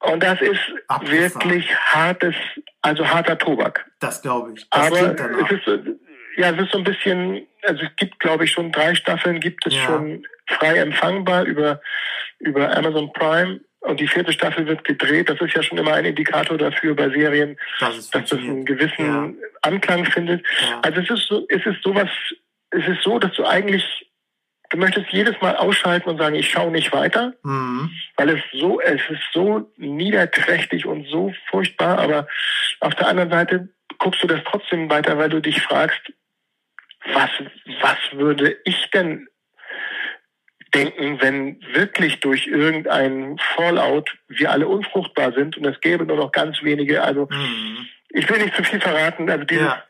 Und das ist Abgefahren. wirklich hartes, also harter Tobak. Das glaube ich. Das Aber es ist, so- ja, es ist so ein bisschen, also es gibt, glaube ich, schon drei Staffeln, gibt es Ja. schon frei empfangbar über, über Amazon Prime. Und die vierte Staffel wird gedreht. Das ist ja schon immer ein Indikator dafür bei Serien, dass es dass das einen gewissen Anklang findet. Ja. Also es ist so, es ist sowas, es ist so, dass du eigentlich, du möchtest jedes Mal ausschalten und sagen, ich schaue nicht weiter, Mhm. weil es so, es ist so niederträchtig und so furchtbar, aber auf der anderen Seite guckst du das trotzdem weiter, weil du dich fragst, was, was würde ich denn denken, wenn wirklich durch irgendeinen Fallout wir alle unfruchtbar sind und es gäbe nur noch ganz wenige, also Mhm. ich will nicht zu viel verraten, also dieses, Ja.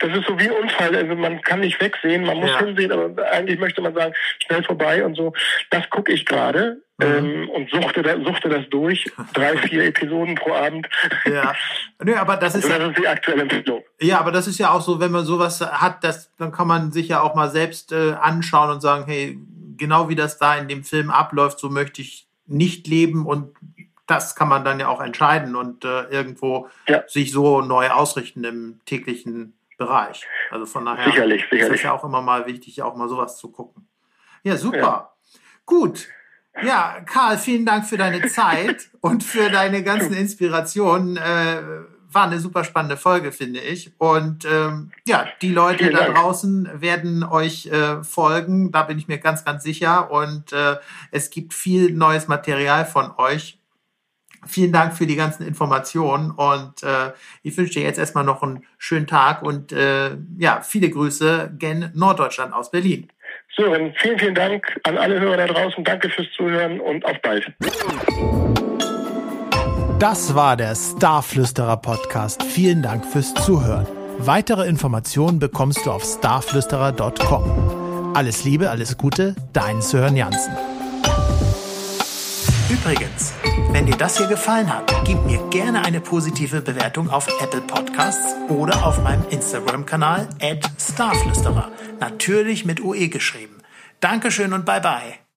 Das ist so wie Unfall, also man kann nicht wegsehen, man muss Ja. hinsehen, aber eigentlich möchte man sagen, schnell vorbei und so. Das gucke ich gerade Mhm. ähm, und suchte, da, suchte das durch, drei, [laughs] vier Episoden pro Abend. ja. Nö, aber das ist Also ja, das ist die aktuelle Entwicklung. ja, aber das ist ja auch so, wenn man sowas hat, das, dann kann man sich ja auch mal selbst äh, anschauen und sagen, hey, genau wie das da in dem Film abläuft, so möchte ich nicht leben und das kann man dann ja auch entscheiden und äh, irgendwo Ja. sich so neu ausrichten im täglichen Bereich. Also von daher Sicherlich, ist sicherlich. es ja auch immer mal wichtig, auch mal sowas zu gucken. Ja, super. Ja. Gut. Ja, Karl, vielen Dank für deine [laughs] Zeit und für deine ganzen Inspirationen. Äh, war eine super spannende Folge, finde ich. Und ähm, ja, die Leute Vielen da Dank. draußen werden euch äh, folgen, da bin ich mir ganz, ganz sicher. Und äh, es gibt viel neues Material von euch. Vielen Dank für die ganzen Informationen und äh, ich wünsche dir jetzt erstmal noch einen schönen Tag und äh, ja, viele Grüße gen Norddeutschland aus Berlin. Sören, vielen, vielen Dank an alle Hörer da draußen. Danke fürs Zuhören und auf bald. Das war der Starflüsterer Podcast. Vielen Dank fürs Zuhören. Weitere Informationen bekommst du auf starflüsterer.com. Alles Liebe, alles Gute, dein Sören Jansen. Übrigens, wenn dir das hier gefallen hat, gib mir gerne eine positive Bewertung auf Apple Podcasts oder auf meinem Instagram-Kanal @starflüsterer. Natürlich mit UE geschrieben. Dankeschön und bye bye.